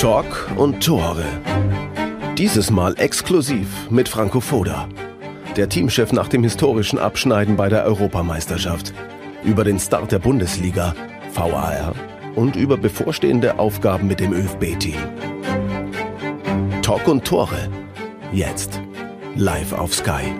Talk und Tore. Dieses Mal exklusiv mit Franco Foda, der Teamchef nach dem historischen Abschneiden bei der Europameisterschaft, über den Start der Bundesliga, VAR und über bevorstehende Aufgaben mit dem ÖFB-Team. Talk und Tore. Jetzt. Live auf Sky.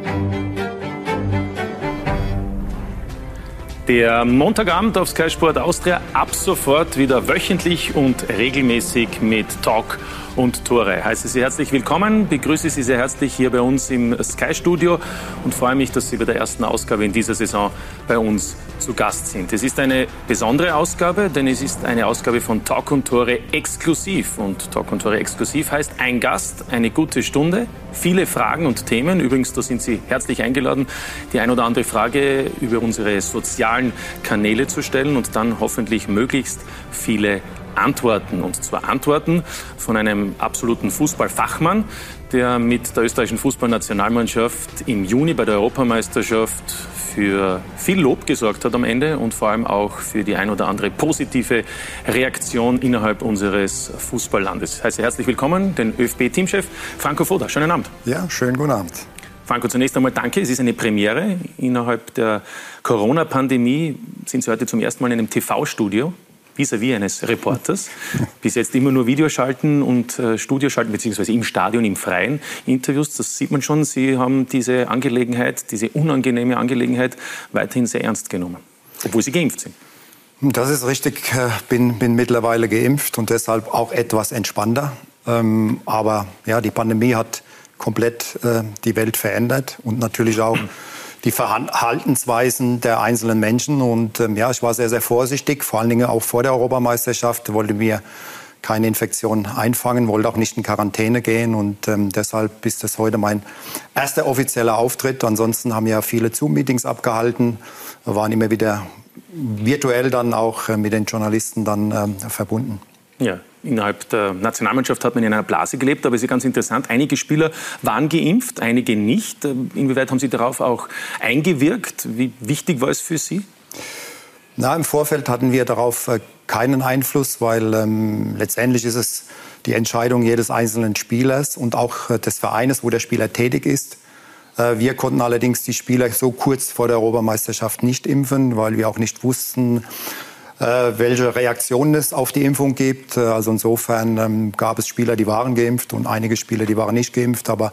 Der Montagabend auf Sky Sport Austria ab sofort wieder wöchentlich und regelmäßig mit Talk und Tore. Heiße Sie herzlich willkommen, begrüße Sie sehr herzlich hier bei uns im Sky Studio und freue mich, dass Sie bei der ersten Ausgabe in dieser Saison bei uns zu Gast sind. Es ist eine besondere Ausgabe, denn es ist eine Ausgabe von Talk und Tore exklusiv. Und Talk und Tore exklusiv heißt ein Gast, eine gute Stunde, viele Fragen und Themen. Übrigens, da sind Sie herzlich eingeladen, die ein oder andere Frage über unsere sozialen Kanäle zu stellen und dann hoffentlich möglichst viele Antworten. Und zwar Antworten von einem absoluten Fußballfachmann, der mit der österreichischen Fußballnationalmannschaft im Juni bei der Europameisterschaft für viel Lob gesorgt hat am Ende und vor allem auch für die ein oder andere positive Reaktion innerhalb unseres Fußballlandes. Ich heiße herzlich willkommen den ÖFB-Teamchef Franco Foda. Schönen Abend. Ja, schönen guten Abend. Franco, zunächst einmal danke. Es ist eine Premiere. Innerhalb der Corona-Pandemie sind Sie heute zum ersten Mal in einem TV-Studio vis-à-vis eines Reporters. Bis jetzt immer nur Videoschalten und äh, Studioschalten, beziehungsweise im Stadion, im Freien Interviews. Das sieht man schon. Sie haben diese Angelegenheit, diese unangenehme Angelegenheit weiterhin sehr ernst genommen, obwohl Sie geimpft sind. Das ist richtig. Ich äh, bin, bin mittlerweile geimpft und deshalb auch etwas entspannter. Ähm, aber ja, die Pandemie hat komplett äh, die Welt verändert und natürlich auch die Verhaltensweisen der einzelnen Menschen. Und ähm, ja, ich war sehr, sehr vorsichtig, vor allen Dingen auch vor der Europameisterschaft, wollte mir keine Infektion einfangen, wollte auch nicht in Quarantäne gehen und ähm, deshalb ist das heute mein erster offizieller Auftritt. Ansonsten haben ja viele Zoom-Meetings abgehalten, waren immer wieder virtuell dann auch äh, mit den Journalisten dann ähm, verbunden. Ja, Innerhalb der Nationalmannschaft hat man in einer Blase gelebt, aber es ist ganz interessant. Einige Spieler waren geimpft, einige nicht. Inwieweit haben Sie darauf auch eingewirkt? Wie wichtig war es für Sie? Na, Im Vorfeld hatten wir darauf äh, keinen Einfluss, weil ähm, letztendlich ist es die Entscheidung jedes einzelnen Spielers und auch äh, des Vereines, wo der Spieler tätig ist. Äh, wir konnten allerdings die Spieler so kurz vor der Europameisterschaft nicht impfen, weil wir auch nicht wussten, welche Reaktionen es auf die Impfung gibt. Äh, also insofern ähm, gab es Spieler, die waren geimpft und einige Spieler, die waren nicht geimpft. Aber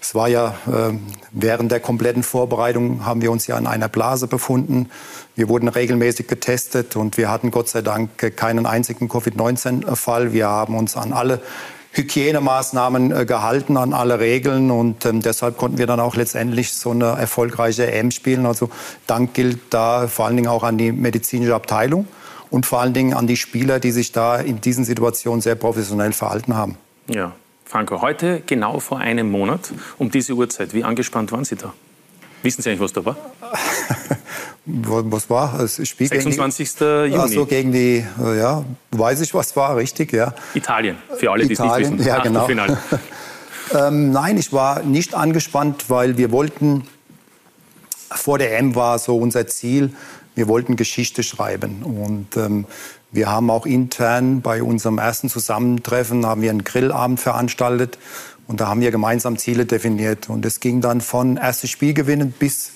es war ja äh, während der kompletten Vorbereitung haben wir uns ja in einer Blase befunden. Wir wurden regelmäßig getestet und wir hatten Gott sei Dank keinen einzigen Covid-19-Fall. Wir haben uns an alle Hygienemaßnahmen äh, gehalten, an alle Regeln und ähm, deshalb konnten wir dann auch letztendlich so eine erfolgreiche EM spielen. Also Dank gilt da vor allen Dingen auch an die medizinische Abteilung und vor allen Dingen an die Spieler, die sich da in diesen Situationen sehr professionell verhalten haben. Ja, Franco, heute genau vor einem Monat um diese Uhrzeit, wie angespannt waren Sie da? Wissen Sie eigentlich, was da war? was war? Das Spiel 26. Die, Juni. Also gegen die, ja, weiß ich, was war, richtig, ja. Italien, für alle, die es nicht wissen. Ja, genau. ähm, nein, ich war nicht angespannt, weil wir wollten, vor der M war so unser Ziel, wir wollten Geschichte schreiben. Und ähm, wir haben auch intern bei unserem ersten Zusammentreffen haben wir einen Grillabend veranstaltet und da haben wir gemeinsam Ziele definiert. Und es ging dann von erstes Spiel gewinnen bis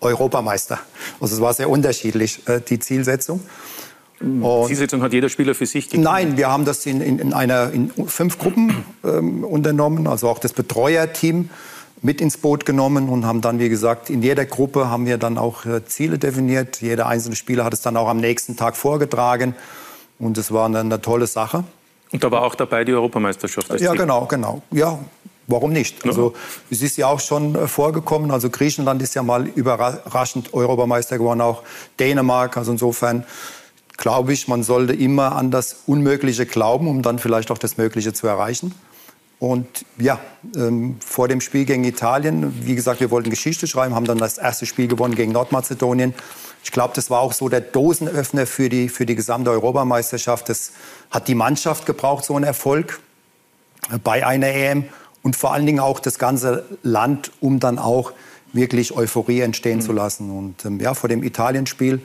Europameister. Also es war sehr unterschiedlich, äh, die Zielsetzung. Und Zielsetzung hat jeder Spieler für sich? Nein, wir haben das in, in, in, einer, in fünf Gruppen ähm, unternommen, also auch das Betreuerteam mit ins Boot genommen und haben dann, wie gesagt, in jeder Gruppe haben wir dann auch äh, Ziele definiert. Jeder einzelne Spieler hat es dann auch am nächsten Tag vorgetragen und es war eine, eine tolle Sache. Und da war auch dabei die Europameisterschaft. ja, Ziel. genau, genau. Ja, warum nicht? Also es ist ja auch schon äh, vorgekommen. Also Griechenland ist ja mal überraschend Europameister geworden, auch Dänemark. Also insofern glaube ich, man sollte immer an das Unmögliche glauben, um dann vielleicht auch das Mögliche zu erreichen. Und ja, ähm, vor dem Spiel gegen Italien, wie gesagt, wir wollten Geschichte schreiben, haben dann das erste Spiel gewonnen gegen Nordmazedonien. Ich glaube, das war auch so der Dosenöffner für die, für die gesamte Europameisterschaft. Das hat die Mannschaft gebraucht, so einen Erfolg bei einer EM und vor allen Dingen auch das ganze Land, um dann auch wirklich Euphorie entstehen mhm. zu lassen. Und ähm, ja, vor dem Italienspiel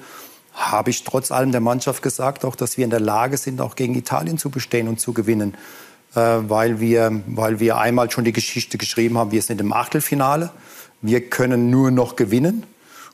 habe ich trotz allem der Mannschaft gesagt, auch, dass wir in der Lage sind, auch gegen Italien zu bestehen und zu gewinnen. Äh, weil, wir, weil wir einmal schon die Geschichte geschrieben haben, wir sind im Achtelfinale, wir können nur noch gewinnen.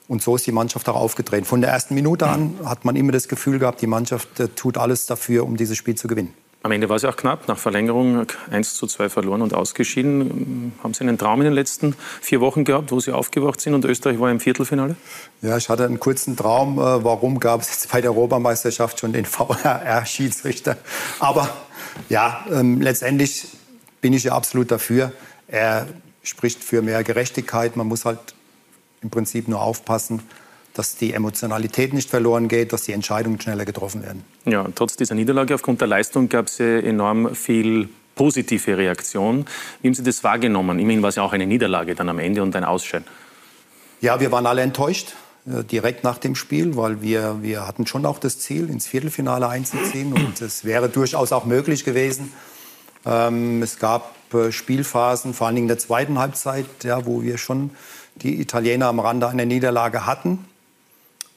Und so ist die Mannschaft auch aufgetreten. Von der ersten Minute an hat man immer das Gefühl gehabt, die Mannschaft äh, tut alles dafür, um dieses Spiel zu gewinnen. Am Ende war es ja auch knapp. Nach Verlängerung 1 zu 2 verloren und ausgeschieden. Haben Sie einen Traum in den letzten vier Wochen gehabt, wo Sie aufgewacht sind und Österreich war im Viertelfinale? Ja, ich hatte einen kurzen Traum. Äh, warum gab es jetzt bei der Europameisterschaft schon den VRR-Schiedsrichter? Aber ja, ähm, letztendlich bin ich ja absolut dafür. Er spricht für mehr Gerechtigkeit. Man muss halt im Prinzip nur aufpassen, dass die Emotionalität nicht verloren geht, dass die Entscheidungen schneller getroffen werden. Ja, trotz dieser Niederlage aufgrund der Leistung gab es ja enorm viel positive Reaktion. Wie haben Sie das wahrgenommen? Immerhin war es ja auch eine Niederlage dann am Ende und ein Ausscheiden. Ja, wir waren alle enttäuscht direkt nach dem Spiel, weil wir, wir hatten schon auch das Ziel, ins Viertelfinale einzuziehen. Und es wäre durchaus auch möglich gewesen. Ähm, es gab äh, Spielphasen, vor allen Dingen in der zweiten Halbzeit, ja, wo wir schon die Italiener am Rande einer Niederlage hatten.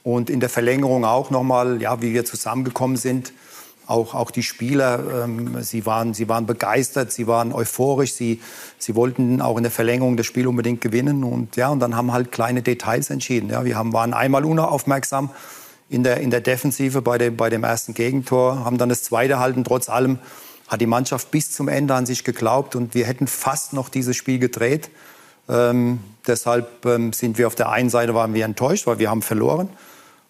Und in der Verlängerung auch nochmal, ja, wie wir zusammengekommen sind. Auch, auch die Spieler, ähm, sie, waren, sie waren begeistert, sie waren euphorisch, sie, sie wollten auch in der Verlängerung das Spiel unbedingt gewinnen. Und, ja, und dann haben halt kleine Details entschieden. Ja, wir haben, waren einmal unaufmerksam in der, in der Defensive bei dem, bei dem ersten Gegentor, haben dann das zweite halten. Trotz allem hat die Mannschaft bis zum Ende an sich geglaubt und wir hätten fast noch dieses Spiel gedreht. Ähm, deshalb ähm, sind wir auf der einen Seite waren wir enttäuscht, weil wir haben verloren.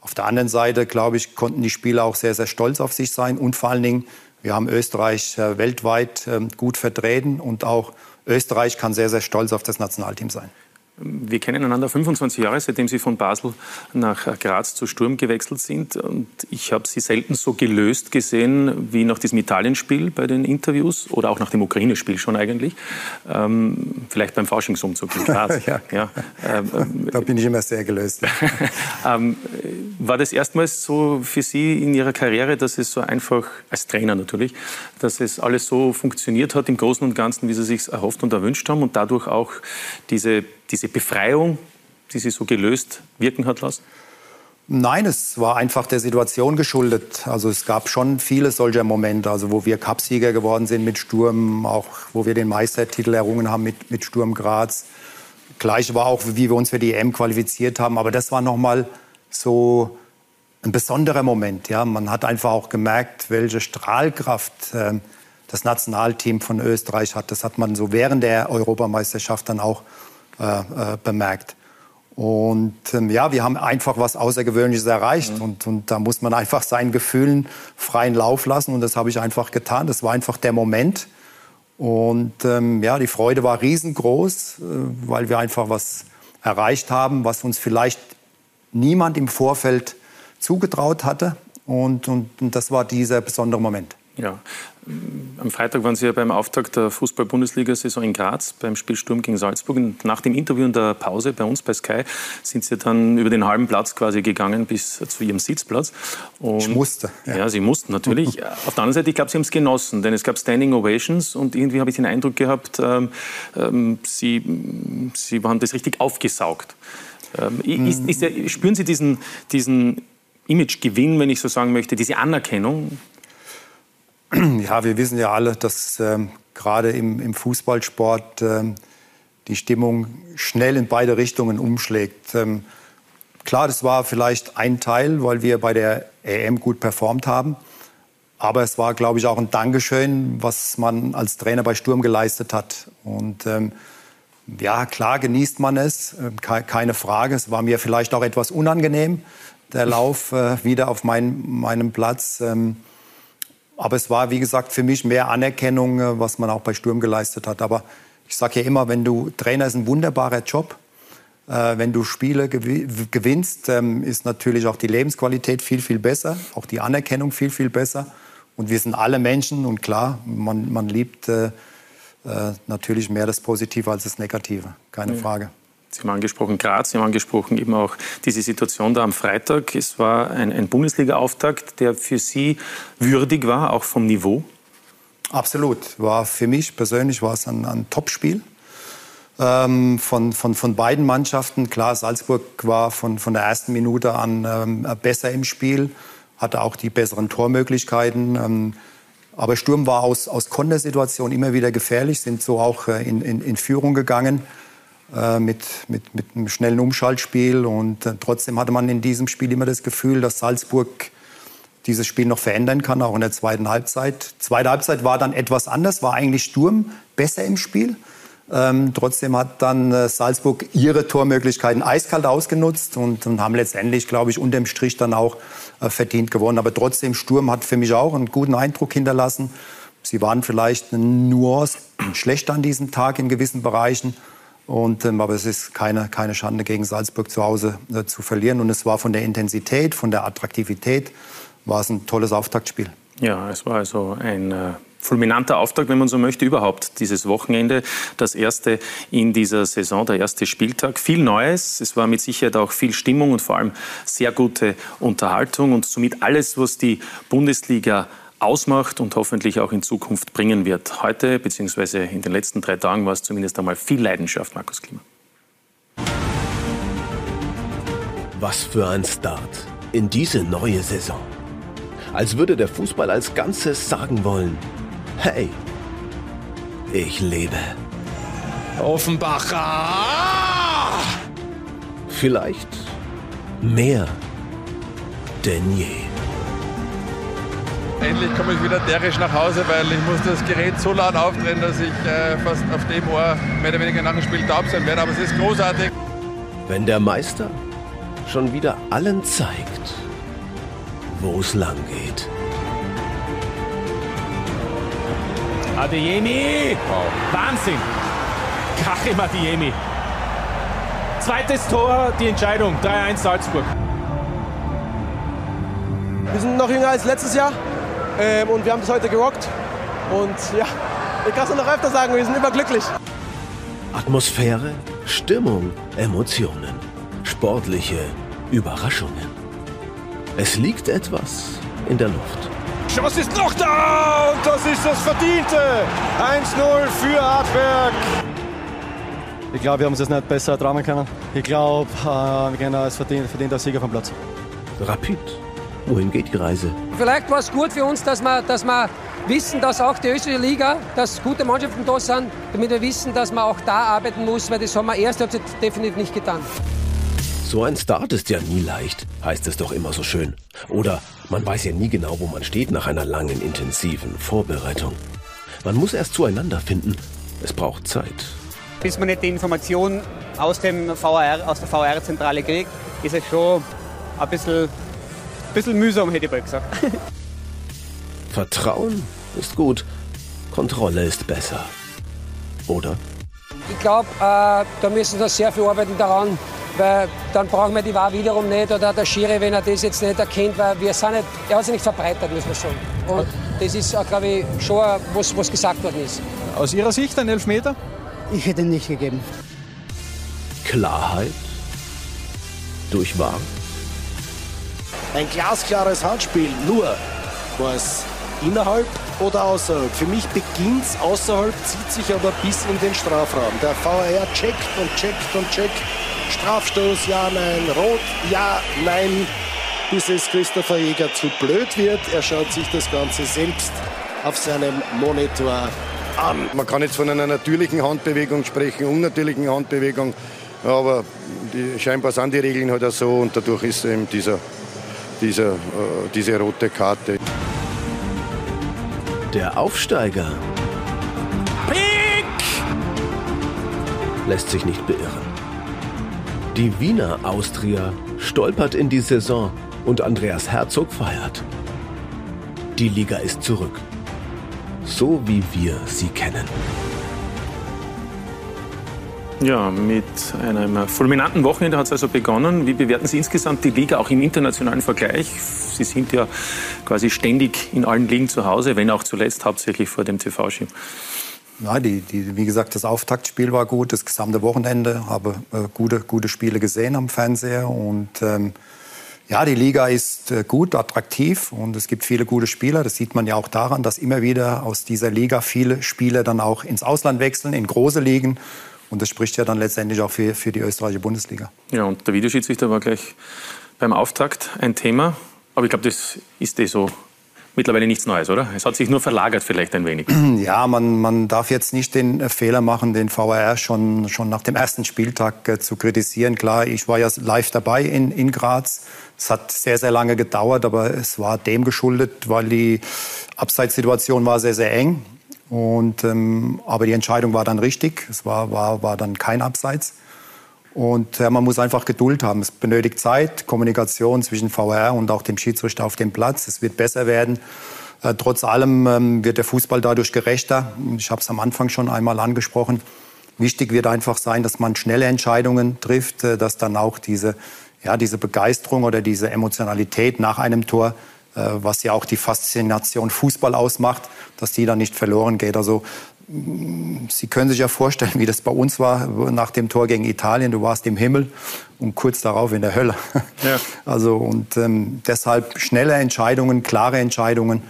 Auf der anderen Seite, glaube ich, konnten die Spieler auch sehr, sehr stolz auf sich sein. Und vor allen Dingen, wir haben Österreich äh, weltweit äh, gut vertreten. Und auch Österreich kann sehr, sehr stolz auf das Nationalteam sein. Wir kennen einander 25 Jahre, seitdem Sie von Basel nach Graz zu Sturm gewechselt sind. Und ich habe Sie selten so gelöst gesehen wie nach diesem Italienspiel bei den Interviews oder auch nach dem Ukraine-Spiel schon eigentlich. Ähm, vielleicht beim Faschingsumzug in Graz. ja, ja. Ähm, da bin ich immer sehr gelöst. ähm, war das erstmals so für Sie in Ihrer Karriere, dass es so einfach, als Trainer natürlich, dass es alles so funktioniert hat im Großen und Ganzen, wie Sie sich erhofft und erwünscht haben und dadurch auch diese diese Befreiung, die sie so gelöst wirken hat lassen? Nein, es war einfach der Situation geschuldet. Also es gab schon viele solcher Momente, also wo wir Cupsieger geworden sind mit Sturm, auch wo wir den Meistertitel errungen haben mit, mit Sturm Graz. Gleich war auch, wie wir uns für die EM qualifiziert haben. Aber das war noch mal so ein besonderer Moment. Ja, man hat einfach auch gemerkt, welche Strahlkraft äh, das Nationalteam von Österreich hat. Das hat man so während der Europameisterschaft dann auch äh, äh, bemerkt. Und ähm, ja, wir haben einfach was Außergewöhnliches erreicht. Mhm. Und, und da muss man einfach seinen Gefühlen freien Lauf lassen. Und das habe ich einfach getan. Das war einfach der Moment. Und ähm, ja, die Freude war riesengroß, äh, weil wir einfach was erreicht haben, was uns vielleicht niemand im Vorfeld zugetraut hatte. Und, und, und das war dieser besondere Moment. Ja, am Freitag waren Sie ja beim Auftakt der Fußball-Bundesliga-Saison in Graz beim Spiel Sturm gegen Salzburg. Und nach dem Interview in der Pause bei uns bei Sky sind Sie dann über den halben Platz quasi gegangen bis zu Ihrem Sitzplatz. Und ich musste. Ja. ja, Sie mussten natürlich. Auf der anderen Seite, ich glaube, Sie haben es genossen, denn es gab Standing Ovations und irgendwie habe ich den Eindruck gehabt, ähm, ähm, Sie, Sie haben das richtig aufgesaugt. Ähm, ist, ist der, spüren Sie diesen, diesen Imagegewinn, wenn ich so sagen möchte, diese Anerkennung? Ja, wir wissen ja alle, dass ähm, gerade im, im, Fußballsport ähm, die Stimmung schnell in beide Richtungen umschlägt. Ähm, klar, das war vielleicht ein Teil, weil wir bei der EM gut performt haben. Aber es war, glaube ich, auch ein Dankeschön, was man als Trainer bei Sturm geleistet hat. Und ähm, ja, klar genießt man es, äh, keine Frage. Es war mir vielleicht auch etwas unangenehm, der Lauf äh, wieder auf mein, meinem Platz. Aber es war, wie gesagt, für mich mehr Anerkennung, äh, was man auch bei Sturm geleistet hat. Aber ich sage ja immer, wenn du Trainer ist ein wunderbarer Job. Äh, wenn du Spiele gewinnst, ähm, ist natürlich auch die Lebensqualität viel, viel besser, auch die Anerkennung viel, viel besser. Und wir sind alle Menschen und klar, man, man liebt äh, äh natürlich mehr das Positive als das Negative, keine ja. Frage. Sie haben angesprochen Graz, Sie haben angesprochen eben auch diese Situation da am Freitag. Es war ein, ein Bundesliga-Auftakt, der für Sie würdig war, auch vom Niveau? Absolut. War für mich persönlich war es ein, ein Topspiel. ähm, von, von, von beiden Mannschaften. Klar, Salzburg war von, von der ersten Minute an ähm, besser im Spiel, hatte auch die besseren Tormöglichkeiten. Ähm, aber Sturm war aus, aus Kontersituation immer wieder gefährlich, sind so auch äh, in, in, in Führung gegangen mit, mit, mit einem schnellen Umschaltspiel. Und äh, trotzdem hatte man in diesem Spiel immer das Gefühl, dass Salzburg dieses Spiel noch verändern kann, auch in der zweiten Halbzeit. Zweite Halbzeit war dann etwas anders, war eigentlich Sturm besser im Spiel. Ähm, trotzdem hat dann äh, Salzburg ihre Tormöglichkeiten eiskalt ausgenutzt und, und haben letztendlich, glaube ich, unterm Strich dann auch äh, verdient gewonnen. Aber trotzdem, Sturm hat für mich auch einen guten Eindruck hinterlassen. Sie waren vielleicht eine Nuance schlechter an diesem Tag in gewissen Bereichen. Und, ähm, aber es ist keine, keine Schande, gegen Salzburg zu Hause äh, zu verlieren. Und es war von der Intensität, von der Attraktivität, war es ein tolles Auftaktspiel. Ja, es war also ein äh, fulminanter Auftakt, wenn man so möchte, überhaupt dieses Wochenende. Das erste in dieser Saison, der erste Spieltag. Viel Neues. Es war mit Sicherheit auch viel Stimmung und vor allem sehr gute Unterhaltung und somit alles, was die Bundesliga ausmacht und hoffentlich auch in Zukunft bringen wird. Heute bzw. in den letzten drei Tagen war es zumindest einmal viel Leidenschaft, Markus Klima. Was für ein Start in diese neue Saison. Als würde der Fußball als Ganzes sagen wollen, Hey, ich lebe. Offenbacher! Vielleicht mehr denn je. Endlich komme ich wieder derisch nach Hause, weil ich muss das Gerät so laut aufdrehen, dass ich äh, fast auf dem Ohr mehr oder weniger nach dem Spiel taub sein werde. Aber es ist großartig. Wenn der Meister schon wieder allen zeigt, wo es lang geht. Adeyemi. Wow. Wahnsinn. Kachim Adeyemi. Zweites Tor, die Entscheidung. 3-1 Salzburg. Wir sind noch jünger als letztes Jahr ähm, und wir haben das heute gerockt. Und ja, ich kann es noch öfter sagen, wir sind überglücklich. Atmosphäre, Stimmung, Emotionen, sportliche Überraschungen. Es liegt etwas in der Luft. Chance ist noch da und das ist das Verdiente. 1-0 für Hartberg. Ich glaube, wir haben es jetzt nicht besser tragen können. Ich glaube, äh, wir gehen als verdient, verdienter Sieger vom Platz. Rapid. Wohin geht die Reise? Vielleicht war es gut für uns, dass wir, dass wir wissen, dass auch die österreichische Liga, dass gute Mannschaften da sind, damit wir wissen, dass man auch da arbeiten muss, weil das haben wir erst definitiv nicht getan. So ein Start ist ja nie leicht, heißt es doch immer so schön. Oder man weiß ja nie genau, wo man steht nach einer langen, intensiven Vorbereitung. Man muss erst zueinander finden. Es braucht Zeit. Bis man nicht die Information aus, dem VR, aus der VR-Zentrale kriegt, ist es schon ein bisschen, bisschen mühsam, hätte ich mal gesagt. Vertrauen ist gut, Kontrolle ist besser. Oder? Ich glaube, äh, da müssen wir sehr viel arbeiten daran, weil dann brauchen wir die Wahr wiederum nicht oder der Schiri, wenn er das jetzt nicht erkennt, weil wir sind nicht, er hat sich nicht verbreitet, muss man sagen. Und das ist, glaube ich, schon was, was gesagt worden ist. Aus Ihrer Sicht ein Elfmeter? Ich hätte ihn nicht gegeben. Klarheit durch Wahr. Ein glasklares Handspiel, nur war es innerhalb oder außerhalb. Für mich beginnt es außerhalb, zieht sich aber bis in den Strafraum. Der VAR checkt und checkt und checkt Strafstoß, ja, nein. Rot, ja, nein. Bis es Christopher Jäger zu blöd wird. Er schaut sich das Ganze selbst auf seinem Monitor an. Man kann jetzt von einer natürlichen Handbewegung sprechen, unnatürlichen Handbewegung. Aber die, scheinbar sind die Regeln halt auch so und dadurch ist eben dieser, dieser, äh, diese rote Karte. Der Aufsteiger Pick! lässt sich nicht beirren. Die Wiener Austria stolpert in die Saison und Andreas Herzog feiert. Die Liga ist zurück. So wie wir sie kennen. Ja, mit einem fulminanten Wochenende hat es also begonnen. Wie bewerten Sie insgesamt die Liga auch im internationalen Vergleich? Sie sind ja quasi ständig in allen Ligen zu Hause, wenn auch zuletzt hauptsächlich vor dem TV-Schirm. Ja, die, die, wie gesagt, das Auftaktspiel war gut, das gesamte Wochenende, habe äh, gute, gute Spiele gesehen am Fernseher und ähm, ja, die Liga ist äh, gut, attraktiv und es gibt viele gute Spieler. Das sieht man ja auch daran, dass immer wieder aus dieser Liga viele Spieler dann auch ins Ausland wechseln, in große Ligen Und das spricht ja dann letztendlich auch für, für die österreichische Bundesliga. Ja, und der Videoschiedsrichter war gleich beim Auftakt ein Thema. Aber ich glaube, das ist eh so mittlerweile nichts Neues, oder? Es hat sich nur verlagert vielleicht ein wenig. Ja, man, man darf jetzt nicht den Fehler machen, den VAR schon, schon nach dem ersten Spieltag äh, zu kritisieren. Klar, ich war ja live dabei in, in Graz. Es hat sehr, sehr lange gedauert, aber es war dem geschuldet, weil die Abseitssituation war sehr, sehr eng. Und, ähm, aber die Entscheidung war dann richtig. Es war, war, war dann kein Abseits. Und ja, man muss einfach Geduld haben. Es benötigt Zeit, Kommunikation zwischen VR und auch dem Schiedsrichter auf dem Platz. Es wird besser werden. Äh, trotz allem ähm, wird der Fußball dadurch gerechter. Ich habe es am Anfang schon einmal angesprochen. Wichtig wird einfach sein, dass man schnelle Entscheidungen trifft, äh, dass dann auch diese, ja, diese Begeisterung oder diese Emotionalität nach einem Tor, was ja auch die Faszination Fußball ausmacht, dass die dann nicht verloren geht. Also Sie können sich ja vorstellen, wie das bei uns war nach dem Tor gegen Italien. Du warst im Himmel und kurz darauf in der Hölle. Ja. Also und ähm, deshalb schnelle Entscheidungen, klare Entscheidungen.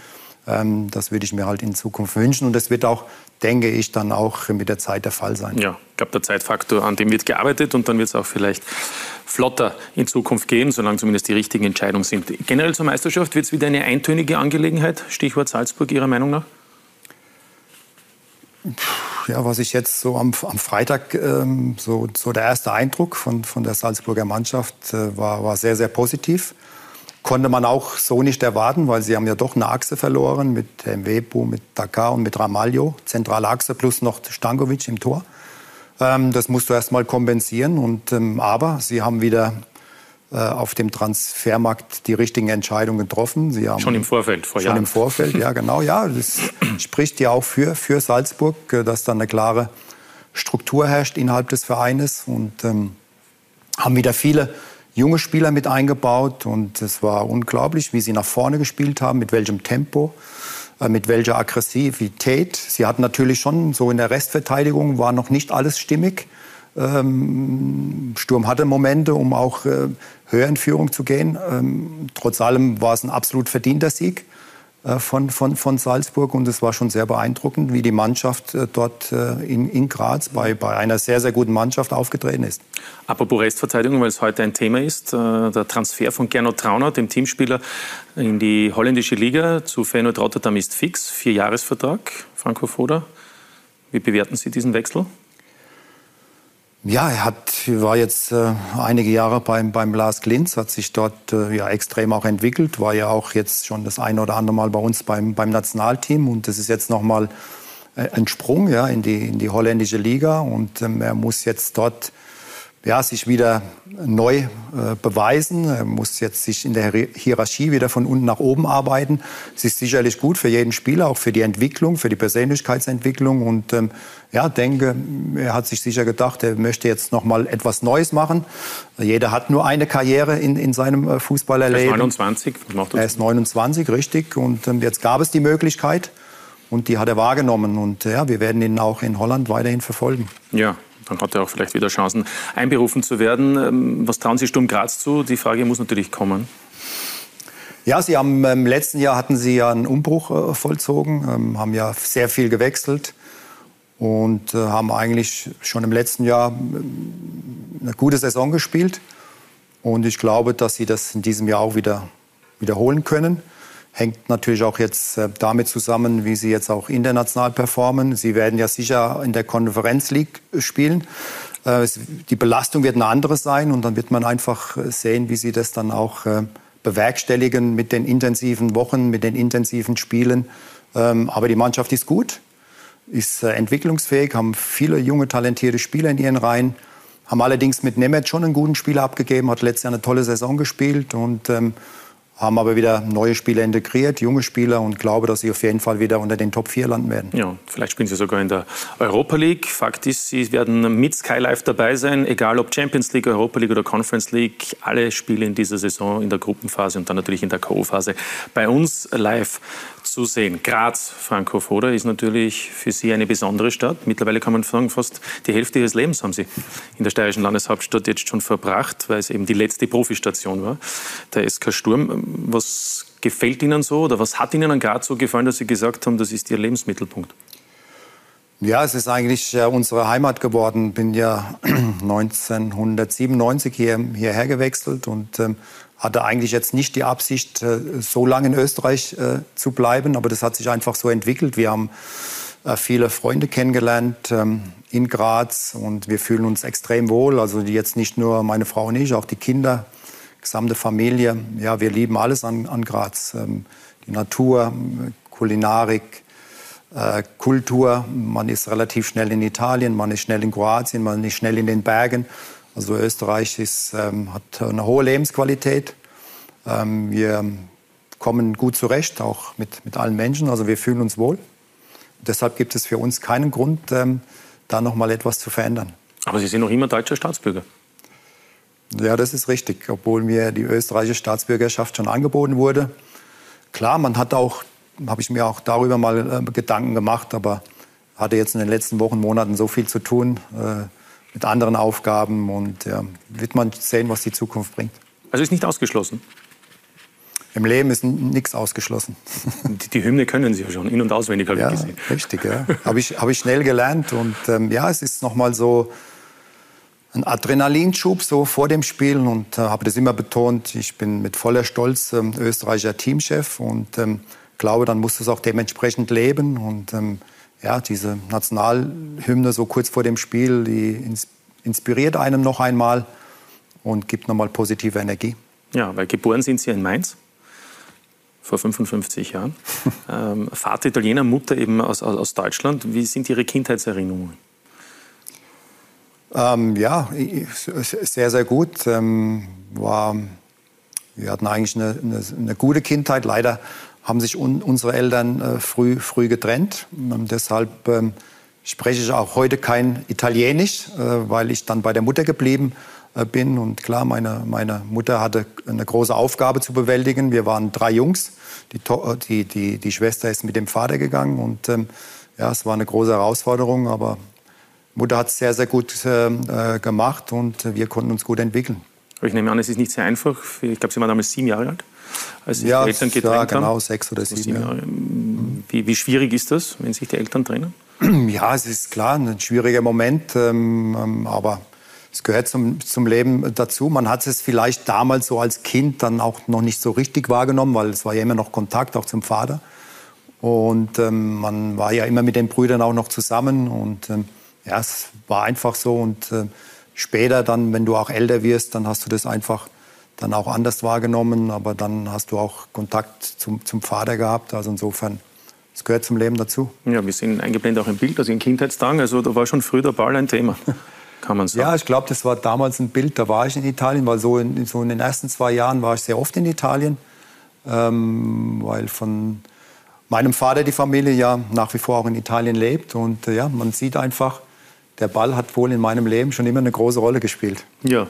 Ähm, das würde ich mir halt in Zukunft wünschen und das wird auch, denke ich, dann auch mit der Zeit der Fall sein. Ja, ich glaube, der Zeitfaktor, an dem wird gearbeitet und dann wird es auch vielleicht flotter in Zukunft gehen, solange zumindest die richtigen Entscheidungen sind. Generell zur Meisterschaft wird es wieder eine eintönige Angelegenheit. Stichwort Salzburg, Ihrer Meinung nach? ja, was ich jetzt so am, am Freitag, ähm, so, so der erste Eindruck von, von der Salzburger Mannschaft äh, war, war sehr, sehr positiv. Konnte man auch so nicht erwarten, weil sie haben ja doch eine Achse verloren mit Mwepu, mit Dakar und mit Ramalho. Zentrale Achse plus noch Stankovic im Tor. Ähm, das musst du erst mal kompensieren. Und, ähm, aber sie haben wieder äh, auf dem Transfermarkt die richtigen Entscheidungen getroffen. Sie haben schon im Vorfeld, vor Schon Jahren. im Vorfeld, ja genau. Ja, das spricht ja auch für, für Salzburg, äh, dass da eine klare Struktur herrscht innerhalb des Vereines und ähm, haben wieder viele junge Spieler mit eingebaut und es war unglaublich, wie sie nach vorne gespielt haben, mit welchem Tempo, äh, mit welcher Aggressivität. Sie hatten natürlich schon so in der Restverteidigung war noch nicht alles stimmig. Ähm, Sturm hatte Momente, um auch äh, höher in Führung zu gehen. Ähm, trotz allem war es ein absolut verdienter Sieg von, von, von Salzburg und es war schon sehr beeindruckend, wie die Mannschaft äh, dort äh, in, in Graz bei, bei einer sehr, sehr guten Mannschaft aufgetreten ist. Apropos Restverteidigung, weil es heute ein Thema ist, äh, der Transfer von Gernot Trauner, dem Teamspieler in die holländische Liga zu Feyenoord Rotterdam ist fix, Vierjahresvertrag, Franco Foda. Wie bewerten Sie diesen Wechsel? Ja, er hat, war jetzt äh, einige Jahre beim, beim Lars Glinz, hat sich dort äh, ja, extrem auch entwickelt, war ja auch jetzt schon das eine oder andere Mal bei uns beim, beim Nationalteam und das ist jetzt nochmal äh, ein Sprung ja, in, die, in die holländische Liga und ähm, er muss jetzt dort ja, sich wieder neu äh, beweisen. Er muss jetzt sich in der Hierarchie wieder von unten nach oben arbeiten. Es ist sicherlich gut für jeden Spieler, auch für die Entwicklung, für die Persönlichkeitsentwicklung. Und ähm, ja, denke, er hat sich sicher gedacht, er möchte jetzt noch mal etwas Neues machen. Jeder hat nur eine Karriere in, in seinem äh, Fußballerleben. Er ist 29. Er ist 29, richtig. Und ähm, jetzt gab es die Möglichkeit. Und die hat er wahrgenommen. Und ja, wir werden ihn auch in Holland weiterhin verfolgen. Ja, dann hat er auch vielleicht wieder Chancen, einberufen zu werden. Ähm, was trauen Sie Sturm Graz zu? Die Frage muss natürlich kommen. Ja, Sie haben im letzten Jahr hatten Sie ja einen Umbruch äh, vollzogen, ähm, haben ja sehr viel gewechselt und äh, haben eigentlich schon im letzten Jahr eine gute Saison gespielt. Und ich glaube, dass Sie das in diesem Jahr auch wieder wiederholen können. Hängt natürlich auch jetzt äh, damit zusammen, wie sie jetzt auch international performen. Sie werden ja sicher in der Konferenz League spielen. Äh, die Belastung wird eine andere sein und dann wird man einfach äh, sehen, wie sie das dann auch bewerkstelligen mit den intensiven Wochen, mit den intensiven Spielen. Ähm, aber die Mannschaft ist gut, ist entwicklungsfähig, haben viele junge, talentierte Spieler in ihren Reihen, haben allerdings mit Nemeth schon einen guten Spieler abgegeben, hat letztes Jahr eine tolle Saison gespielt und ähm, haben aber wieder neue Spieler integriert, junge Spieler und glaube, dass sie auf jeden Fall wieder unter den Top 4 landen werden. Ja, vielleicht spielen sie sogar in der Europa League. Fakt ist, sie werden mit Sky Live dabei sein, egal ob Champions League, Europa League oder Conference League. Alle Spiele in dieser Saison in der Gruppenphase und dann natürlich in der K.O.-Phase bei uns live zu sehen. Graz, Foda, ist natürlich für Sie eine besondere Stadt. Mittlerweile kann man sagen, fast die Hälfte Ihres Lebens haben Sie in der steirischen Landeshauptstadt jetzt schon verbracht, weil es eben die letzte Profistation war, der SK Sturm. Was gefällt Ihnen so oder was hat Ihnen an Graz so gefallen, dass Sie gesagt haben, das ist Ihr Lebensmittelpunkt? Ja, es ist eigentlich äh, unsere Heimat geworden. Bin ja 1997 hier, hierher gewechselt und ähm, hatte eigentlich jetzt nicht die Absicht, äh, so lange in Österreich äh, zu bleiben, aber das hat sich einfach so entwickelt. Wir haben äh, viele Freunde kennengelernt ähm, in Graz und wir fühlen uns extrem wohl. Also jetzt nicht nur meine Frau und ich, auch die Kinder, gesamte Familie. Ja, wir lieben alles an, an Graz. Ähm, die Natur, Kulinarik, Kultur. Man ist relativ schnell in Italien, man ist schnell in Kroatien, man ist schnell in den Bergen. Also Österreich ist, ähm, hat eine hohe Lebensqualität. Ähm, wir kommen gut zurecht, auch mit, mit allen Menschen. Also wir fühlen uns wohl. Deshalb gibt es für uns keinen Grund, ähm, da noch mal etwas zu verändern. Aber Sie sind noch immer deutscher Staatsbürger. Ja, das ist richtig, obwohl mir die österreichische Staatsbürgerschaft schon angeboten wurde. Klar, man hat auch habe ich mir auch darüber mal äh, Gedanken gemacht, aber hatte jetzt in den letzten Wochen, Monaten so viel zu tun äh, mit anderen Aufgaben und ja, wird man sehen, was die Zukunft bringt. Also ist nicht ausgeschlossen? Im Leben ist nichts ausgeschlossen. Die, die, Hymne können Sie ja schon in- und auswendig, habe ja, ich gesehen. Richtig, ja. habe ich, hab ich schnell gelernt und ähm, ja, es ist nochmal so ein Adrenalinschub so vor dem Spiel und äh, habe das immer betont. Ich bin mit voller Stolz ähm, österreichischer Teamchef und ähm, glaube, dann muss es auch dementsprechend leben. Und ähm, ja, diese Nationalhymne so kurz vor dem Spiel, die inspiriert einem noch einmal und gibt nochmal positive Energie. Ja, weil geboren sind Sie in Mainz vor 55 Jahren. ähm, Vater Italiener, Mutter eben aus, aus, aus Deutschland. Wie sind Ihre Kindheitserinnerungen? Ähm, ja, sehr, sehr gut. Ähm, war, wir hatten eigentlich eine, eine, eine, gute Kindheit. Leider haben sich un unsere Eltern äh, früh, früh getrennt. Ähm, deshalb ähm, spreche ich auch heute kein Italienisch, äh, weil ich dann bei der Mutter geblieben äh, bin. Und klar, meine, meine Mutter hatte eine große Aufgabe zu bewältigen. Wir waren drei Jungs. Die, die, die, die Schwester ist mit dem Vater gegangen. Und ähm, ja, es war eine große Herausforderung. Aber Mutter hat es sehr, sehr gut äh, gemacht und wir konnten uns gut entwickeln. Ich nehme an, es ist nicht sehr einfach. Ich glaube, Sie waren damals sieben Jahre alt als sich ja, die Eltern getrennt ja, genau, haben? sechs oder sieben. sieben Jahre. Wie, wie, schwierig ist das, wenn sich die Eltern trennen? Ja, es ist klar, ein schwieriger Moment, ähm, ähm, aber es gehört zum, zum Leben dazu. Man hat es vielleicht damals so als Kind dann auch noch nicht so richtig wahrgenommen, weil es war ja immer noch Kontakt auch zum Vater. Und ähm, man war ja immer mit den Brüdern auch noch zusammen. Und ähm, ja, es war einfach so. Und äh, später dann, wenn du auch älter wirst, dann hast du das einfach dann auch anders wahrgenommen, aber dann hast du auch Kontakt zum, zum Vater gehabt. Also insofern, es gehört zum Leben dazu. Ja, wir sehen eingeblendet auch ein Bild aus Ihren Kindheitstagen. Also da war schon früh der Ball ein Thema, kann man sagen. Ja, ich glaube, das war damals ein Bild, da war ich in Italien, weil so in, so in den ersten zwei Jahren war ich sehr oft in Italien, ähm, weil von meinem Vater die Familie ja nach wie vor auch in Italien lebt. Und äh, ja, man sieht einfach, der Ball hat wohl in meinem Leben schon immer eine große Rolle gespielt. Ja,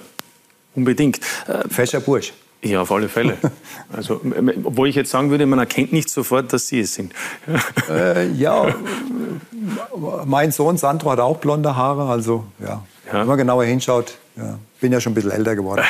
Unbedingt. Äh, Fescher Bursch. Ja, auf alle Fälle. Also, obwohl ich jetzt sagen würde, man erkennt nicht sofort, dass Sie es sind. äh, ja, mein Sohn Sandro hat auch blonde Haare, also ja. ja. Wenn man genauer hinschaut, ja, bin ja schon ein bisschen älter geworden.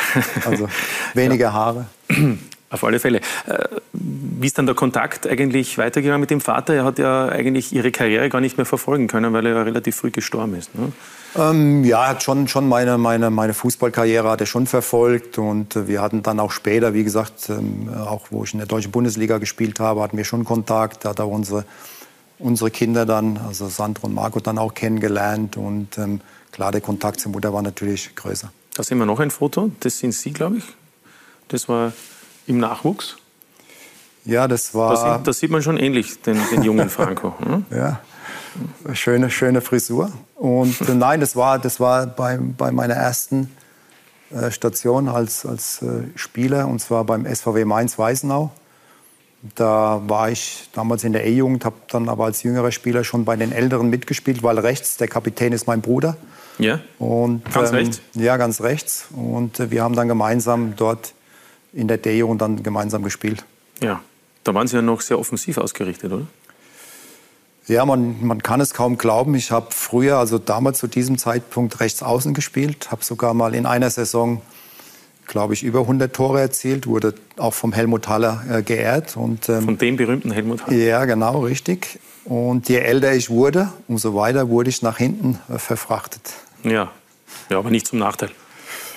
Also weniger ja. Haare. Auf alle Fälle. Äh, wie ist dann der Kontakt eigentlich weitergegangen mit dem Vater? Er hat ja eigentlich Ihre Karriere gar nicht mehr verfolgen können, weil er ja relativ früh gestorben ist. Ne? Ähm, ja, hat schon, schon meine, meine, meine Fußballkarriere hat er schon verfolgt und äh, wir hatten dann auch später, wie gesagt, ähm, auch wo ich in der deutschen Bundesliga gespielt habe, hatten wir schon Kontakt. Da hat er unsere, unsere Kinder dann, also Sandro und Marco, dann auch kennengelernt und ähm, klar, der Kontakt zur Mutter war natürlich größer. Da sehen wir noch ein Foto, das sind Sie, glaube ich. Das war im Nachwuchs. Ja, das war. Da, sieht, da sieht man schon ähnlich den, den jungen Franco. Hm? ja, schöne, schöne Frisur. Und äh, nein, das war, das war bei, bei meiner ersten äh, Station als, als äh, Spieler, und zwar beim SVW Mainz-Weißenau. Da war ich damals in der E-Jugend, habe dann aber als jüngerer Spieler schon bei den Älteren mitgespielt, weil rechts der Kapitän ist mein Bruder. Ja. Und, ganz ähm, rechts? Ja, ganz rechts. Und äh, wir haben dann gemeinsam dort in der D-Jugend dann gemeinsam gespielt. Ja, da waren Sie ja noch sehr offensiv ausgerichtet, oder? Ja, man, man kann es kaum glauben. Ich habe früher, also damals zu diesem Zeitpunkt, rechts außen gespielt. Habe sogar mal in einer Saison, glaube ich, über 100 Tore erzielt. Wurde auch vom Helmut Haller äh, geehrt. Und, ähm, Von dem berühmten Helmut Haller? Ja, genau, richtig. Und je älter ich wurde, umso weiter wurde ich nach hinten äh, verfrachtet. Ja. ja, aber nicht zum Nachteil.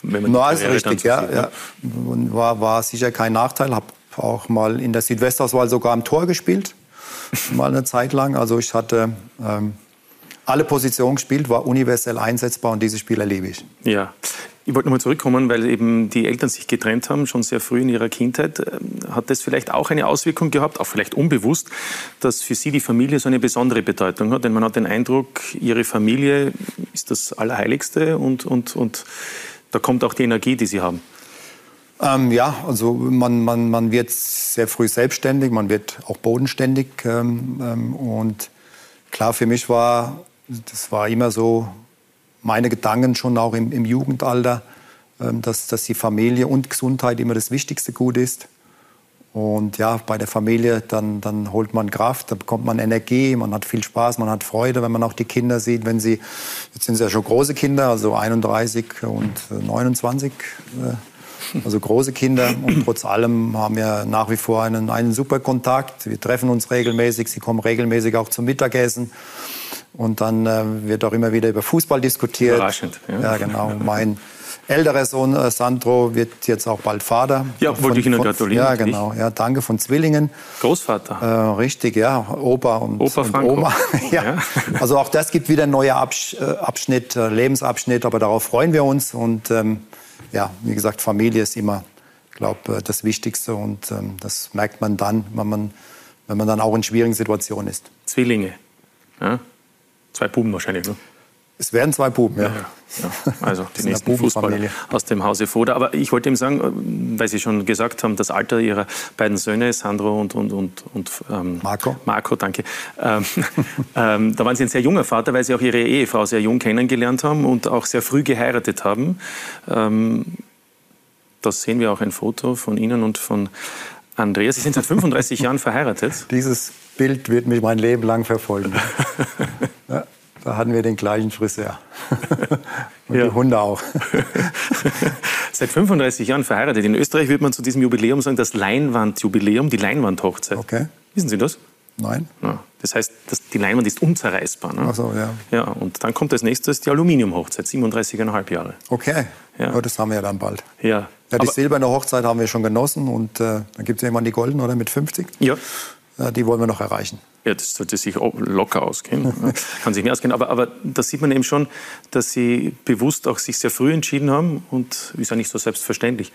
Wenn man Na, ist richtig, ja, sieht, ja. War, war sicher kein Nachteil. Habe auch mal in der Südwestauswahl sogar am Tor gespielt, mal eine Zeit lang. Also ich hatte ähm, alle Positionen gespielt, war universell einsetzbar und dieses Spiel erlebe ich. Ja. Ich wollte nochmal zurückkommen, weil eben die Eltern sich getrennt haben, schon sehr früh in ihrer Kindheit. Ähm, hat das vielleicht auch eine Auswirkung gehabt, auch vielleicht unbewusst, dass für Sie die Familie so eine besondere Bedeutung hat? Denn man hat den Eindruck, Ihre Familie ist das Allerheiligste und, und, und da kommt auch die Energie, die Sie haben. Ähm, ja, also man, man, man wird sehr früh selbstständig, man wird auch bodenständig. Ähm, ähm, und klar, für mich war, das war immer so meine Gedanken schon auch im, im Jugendalter, ähm, dass, dass die Familie und Gesundheit immer das wichtigste Gut ist. Und ja, bei der Familie, dann, dann holt man Kraft, da bekommt man Energie, man hat viel Spaß, man hat Freude, wenn man auch die Kinder sieht, wenn sie, jetzt sind sie ja schon große Kinder, also 31 und 29, äh, also große Kinder. Und trotz allem haben wir nach wie vor einen, einen super Kontakt. Wir treffen uns regelmäßig, sie kommen regelmäßig auch zum Mittagessen. Und dann äh, wird auch immer wieder über Fußball diskutiert. Überraschend. Ja, ja genau. Mein älterer Sohn äh, Sandro wird jetzt auch bald Vater. Ja, von, wollte ich Ihnen gratulieren. Ja, genau. Ja, danke von Zwillingen. Großvater. Äh, richtig, ja. Opa und, Opa und Oma. ja. ja. Also auch das gibt wieder ein neuer Absch äh, Abschnitt, äh, Lebensabschnitt, aber darauf freuen wir uns. Und ähm, ja, wie gesagt, Familie ist immer, glaube äh, das Wichtigste. Und ähm, das merkt man dann, wenn man, wenn man dann auch in schwierigen Situationen ist. Zwillinge. Ja? Zwei Buben wahrscheinlich, ne? Es werden zwei Buben, ja. ja, ja. Also die nächsten Fußballer aus dem Hause Foda. Aber ich wollte ihm sagen, weil Sie schon gesagt haben, das Alter Ihrer beiden Söhne, Sandro und, und, und, und ähm, Marco. Marco, danke. Ähm, ähm, da waren Sie ein sehr junger Vater, weil Sie auch Ihre Ehefrau sehr jung kennengelernt haben und auch sehr früh geheiratet haben. Ähm, das sehen wir auch ein Foto von Ihnen und von Andreas. Sie sind seit 35 Jahren verheiratet. Dieses Bild wird mich mein Leben lang verfolgen. ja. Da hatten wir den gleichen Friseur. Und ja. die Hunde auch. Seit 35 Jahren verheiratet. In Österreich würde man zu diesem Jubiläum sagen, das Leinwandjubiläum, die Leinwandhochzeit. Okay. Wissen Sie das? Nein. Ja. Das heißt, das, die Leinwand ist unzerreißbar. Ne? Ach so, ja. Ja, und dann kommt als nächstes die Aluminiumhochzeit, 37,5 Jahre. Okay. Ja. ja. das haben wir ja dann bald. Ja. ja die silberne Hochzeit haben wir schon genossen und äh, dann gibt es irgendwann die goldene, oder? Mit 50? Ja. Die wollen wir noch erreichen. Ja, das sollte sich locker ausgehen. Kann sich nicht ausgehen. Aber, aber da sieht man eben schon, dass Sie bewusst auch sich sehr früh entschieden haben und ist ja nicht so selbstverständlich,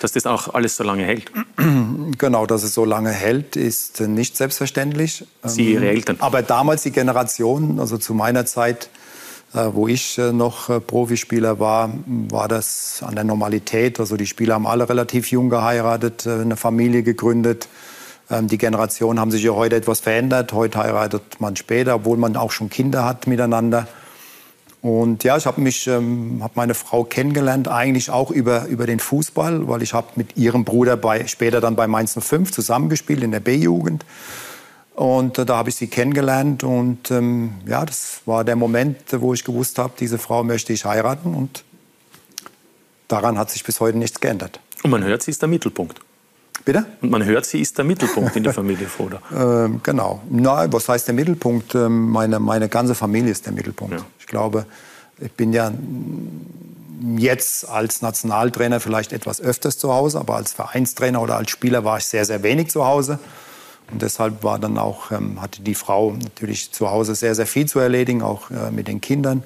dass das auch alles so lange hält. Genau, dass es so lange hält, ist nicht selbstverständlich. Sie, Ihre Eltern. Aber damals die Generation, also zu meiner Zeit, äh, wo ich äh, noch äh, Profispieler war, war das an der Normalität. Also die Spieler haben alle relativ jung geheiratet, eine Familie gegründet. Ähm, die Generationen haben sich ja heute etwas verändert. Heute heiratet man später, obwohl man auch schon Kinder hat miteinander. Und ja, ich habe mich, ähm, habe meine Frau kennengelernt, eigentlich auch über, über den Fußball, weil ich habe mit ihrem Bruder bei, später dann bei Mainz 05 zusammengespielt in der B-Jugend. Und äh, da habe ich sie kennengelernt und ähm, ja, das war der Moment, wo ich gewusst habe, diese Frau möchte ich heiraten und daran hat sich bis heute nichts geändert. Und man hört, sie ist der Mittelpunkt. Bitte? Und man hört, sie ist der Mittelpunkt in der Familie Foda. ähm, genau. Na, was heißt der Mittelpunkt? Ähm, meine, meine ganze Familie ist der Mittelpunkt. Ja. Ich glaube, ich bin ja jetzt als Nationaltrainer vielleicht etwas öfters zu Hause, aber als Vereinstrainer oder als Spieler war ich sehr, sehr wenig zu Hause. Und deshalb war dann auch, ähm, hatte die Frau natürlich zu Hause sehr, sehr viel zu erledigen, auch äh, mit den Kindern.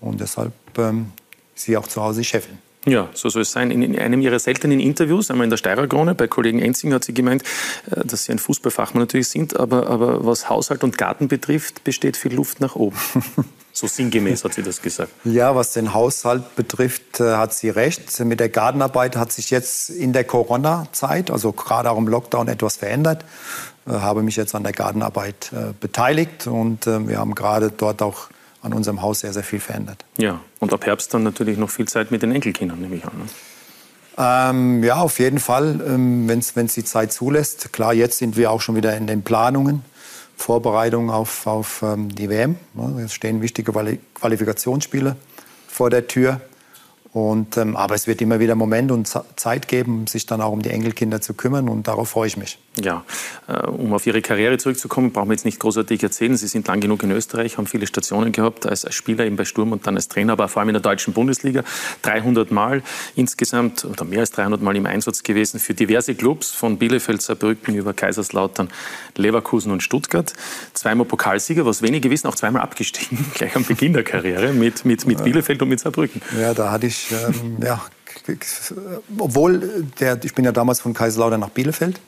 Und deshalb ähm, ist sie auch zu Hause die Chefin. Ja, so soll es sein. In einem ihrer seltenen Interviews, einmal in der Steirerkrone, bei Kollegen Enzing hat sie gemeint, äh, dass sie ein Fußballfachmann natürlich sind, aber, aber was Haushalt und Garten betrifft, besteht viel Luft nach oben. So sinngemäß hat sie das gesagt. Ja, was den Haushalt betrifft, äh, hat sie recht. Mit der Gartenarbeit hat sich jetzt in der Corona-Zeit, also gerade auch im Lockdown, etwas verändert. Ich äh, habe mich jetzt an der Gartenarbeit beteiligt und wir haben gerade dort auch an unserem Haus sehr, sehr viel verändert. Ja, und ab Herbst dann natürlich noch viel Zeit mit den Enkelkindern, nehme ich an. Ne? Ähm, ja, auf jeden Fall, ähm, wenn es die Zeit zulässt. Klar, jetzt sind wir auch schon wieder in den Planungen, Vorbereitungen auf, auf ähm, die WM. Es stehen wichtige Quali Qualifikationsspiele vor der Tür. Und, ähm, aber es wird immer wieder Moment und Zeit geben, sich dann auch um die Enkelkinder zu kümmern und darauf freue ich mich. Ja, äh, um auf Ihre Karriere zurückzukommen, brauchen wir jetzt nicht großartig erzählen. Sie sind lang genug in Österreich, haben viele Stationen gehabt, als, Spieler eben bei Sturm und dann als Trainer, aber vor allem in der deutschen Bundesliga. 300 Mal insgesamt oder mehr als 300 Mal im Einsatz gewesen für diverse Clubs von Bielefeld, Saarbrücken über Kaiserslautern, Leverkusen und Stuttgart. Zweimal Pokalsieger, was wenige wissen, auch zweimal abgestiegen, gleich am Beginn der Karriere mit, mit, mit Bielefeld und mit Saarbrücken. Ja, da hatte ich ähm, ja, obwohl der, ich bin ja damals von Kaiserslautern nach Bielefeld.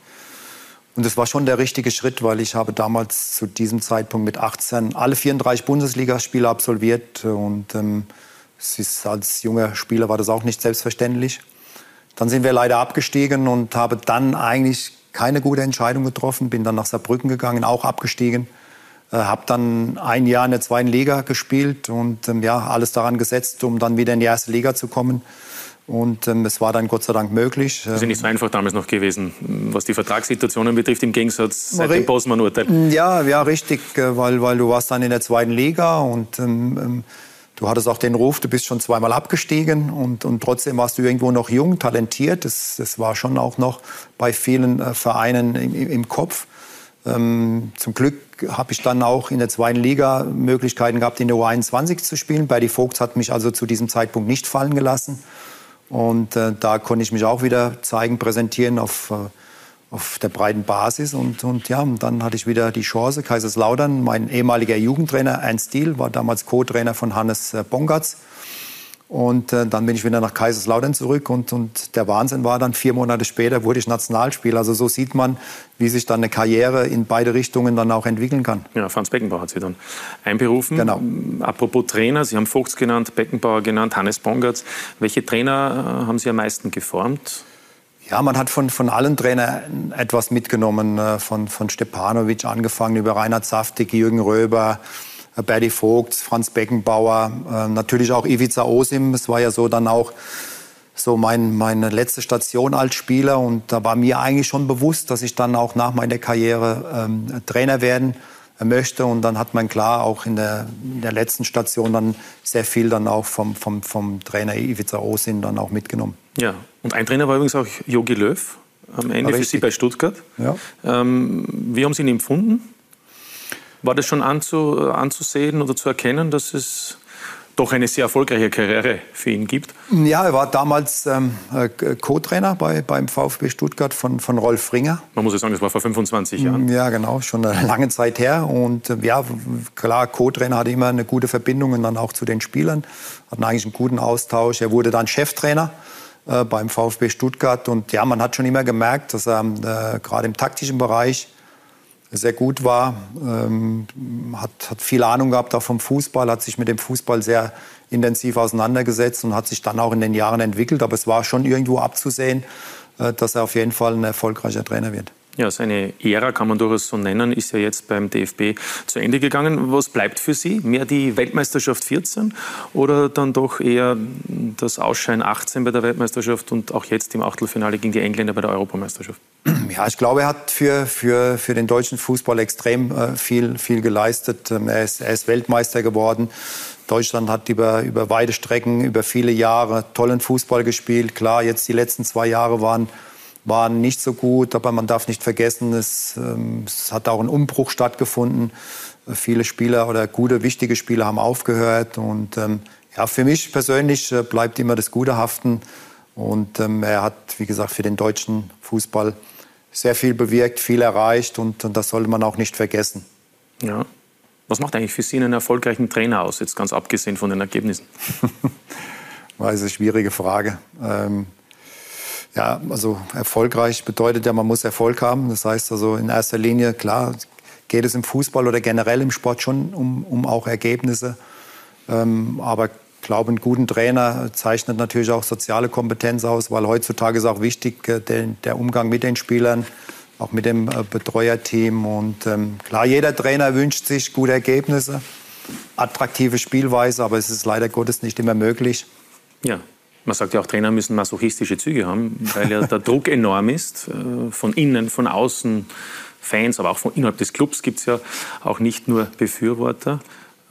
Und das war schon der richtige Schritt, weil ich habe damals zu diesem Zeitpunkt mit 18 alle 34 Bundesligaspiele absolviert. Und ähm, ist, als junger Spieler war das auch nicht selbstverständlich. Dann sind wir leider abgestiegen und habe dann eigentlich keine gute Entscheidung getroffen. Bin dann nach Saarbrücken gegangen, auch abgestiegen. Äh, habe dann ein Jahr in der zweiten Liga gespielt und ähm, ja, alles daran gesetzt, um dann wieder in die erste Liga zu kommen. Und ähm, es war dann Gott sei Dank möglich. Das ist ja nicht so einfach damals noch gewesen, was die Vertragssituationen betrifft, im Gegensatz seit dem Bosman-Urteil. Ja, ja, richtig, äh, weil, weil du warst dann in der zweiten Liga und ähm, ähm, du hattest auch den Ruf, du bist schon zweimal abgestiegen und, und trotzdem warst du irgendwo noch jung, talentiert. Das, das war schon auch noch bei vielen äh, Vereinen im, im Kopf. Ähm, zum Glück habe ich dann auch in der zweiten Liga Möglichkeiten gehabt, in der U21 zu spielen. Berdi Vogt hat mich also zu diesem Zeitpunkt nicht fallen gelassen. Und äh, da konnte ich mich auch wieder zeigen, präsentieren auf, äh, auf der breiten Basis. Und, und ja, und dann hatte ich wieder die Chance. Kaiserslautern, mein ehemaliger Jugendtrainer Ernst Diel, war damals Co-Trainer von Hannes äh, Bongatz. Und äh, dann bin ich wieder nach Kaiserslautern zurück und, und der Wahnsinn war dann, vier Monate später wurde ich Nationalspieler. Also so sieht man, wie sich dann eine Karriere in beide Richtungen dann auch entwickeln kann. Ja, Franz Beckenbauer hat Sie dann einberufen. Genau. Apropos Trainer, Sie haben Vogts genannt, Beckenbauer genannt, Hannes Bongatz. Welche Trainer äh, haben Sie am meisten geformt? Ja, man hat von, von allen Trainern etwas mitgenommen, äh, von, von Stepanovic angefangen, über Reinhard Saftig, Jürgen Röber, Berdi Vogt, Franz Beckenbauer, äh, natürlich auch Ivica Osim. Es war ja so dann auch so mein, meine letzte Station als Spieler. Und da war mir eigentlich schon bewusst, dass ich dann auch nach meiner Karriere ähm, Trainer werden möchte. Und dann hat man klar auch in der, in der letzten Station dann sehr viel dann auch vom, vom, vom Trainer Ivica Osim dann auch mitgenommen. Ja, und ein Trainer war übrigens auch Jogi Löw am Ende für Sie bei Stuttgart. Ja. Ähm, wie haben Sie ihn empfunden? War das schon anzu, anzusehen oder zu erkennen, dass es doch eine sehr erfolgreiche Karriere für ihn gibt? Ja, er war damals ähm, äh, Co-Trainer bei, beim VfB Stuttgart von, von Rolf Ringer. Man muss ja sagen, das war vor 25 Jahren. Ja, genau, schon eine lange Zeit her. Und äh, ja, klar, Co-Trainer hatte immer eine gute Verbindung und dann auch zu den Spielern, hatten eigentlich einen guten Austausch. Er wurde dann Cheftrainer äh, beim VfB Stuttgart und ja, man hat schon immer gemerkt, dass er äh, gerade im taktischen Bereich sehr gut war, ähm, hat, hat viel Ahnung gehabt auch vom Fußball, hat sich mit dem Fußball sehr intensiv auseinandergesetzt und hat sich dann auch in den Jahren entwickelt. Aber es war schon irgendwo abzusehen, äh, dass er auf jeden Fall ein erfolgreicher Trainer wird. Ja, seine Ära kann man durchaus so nennen, ist ja jetzt beim DFB zu Ende gegangen. Was bleibt für Sie? Mehr die Weltmeisterschaft 14 oder dann doch eher das Ausscheiden 18 bei der Weltmeisterschaft und auch jetzt im Achtelfinale gegen die Engländer bei der Europameisterschaft? Ja, ich glaube, er hat für, für, für den deutschen Fußball extrem äh, viel, viel geleistet. Ähm, er, ist, er ist Weltmeister geworden. Deutschland hat über, über weite Strecken, über viele Jahre tollen Fußball gespielt. Klar, jetzt die letzten zwei Jahre waren waren nicht so gut, aber man darf nicht vergessen, es, ähm, es hat auch ein Umbruch stattgefunden. Viele Spieler oder gute, wichtige Spieler haben aufgehört. Und ähm, ja, für mich persönlich äh, bleibt immer das Gute haften. Und ähm, er hat, wie gesagt, für den deutschen Fußball sehr viel bewirkt, viel erreicht. Und, und das sollte man auch nicht vergessen. Ja. Was macht eigentlich für Sie einen erfolgreichen Trainer aus, jetzt ganz abgesehen von den Ergebnissen? ist eine schwierige Frage. Ähm, ja, also erfolgreich bedeutet ja, man muss Erfolg haben. Das heißt also in erster Linie, klar, geht es im Fußball oder generell im Sport schon um, um auch Ergebnisse. Ähm, aber ich glaube, einen guten Trainer zeichnet natürlich auch soziale Kompetenz aus, weil heutzutage ist auch wichtig äh, der, der, Umgang mit den Spielern, auch mit dem äh, Betreuerteam. Und ähm, klar, jeder Trainer wünscht sich gute Ergebnisse, attraktive Spielweise, aber es ist leider Gottes nicht immer möglich. Ja, man sagt ja auch, Trainer müssen masochistische Züge haben, weil ja der Druck enorm ist. Äh, von innen, von außen, Fans, aber auch von innerhalb des Clubs gibt es ja auch nicht nur Befürworter.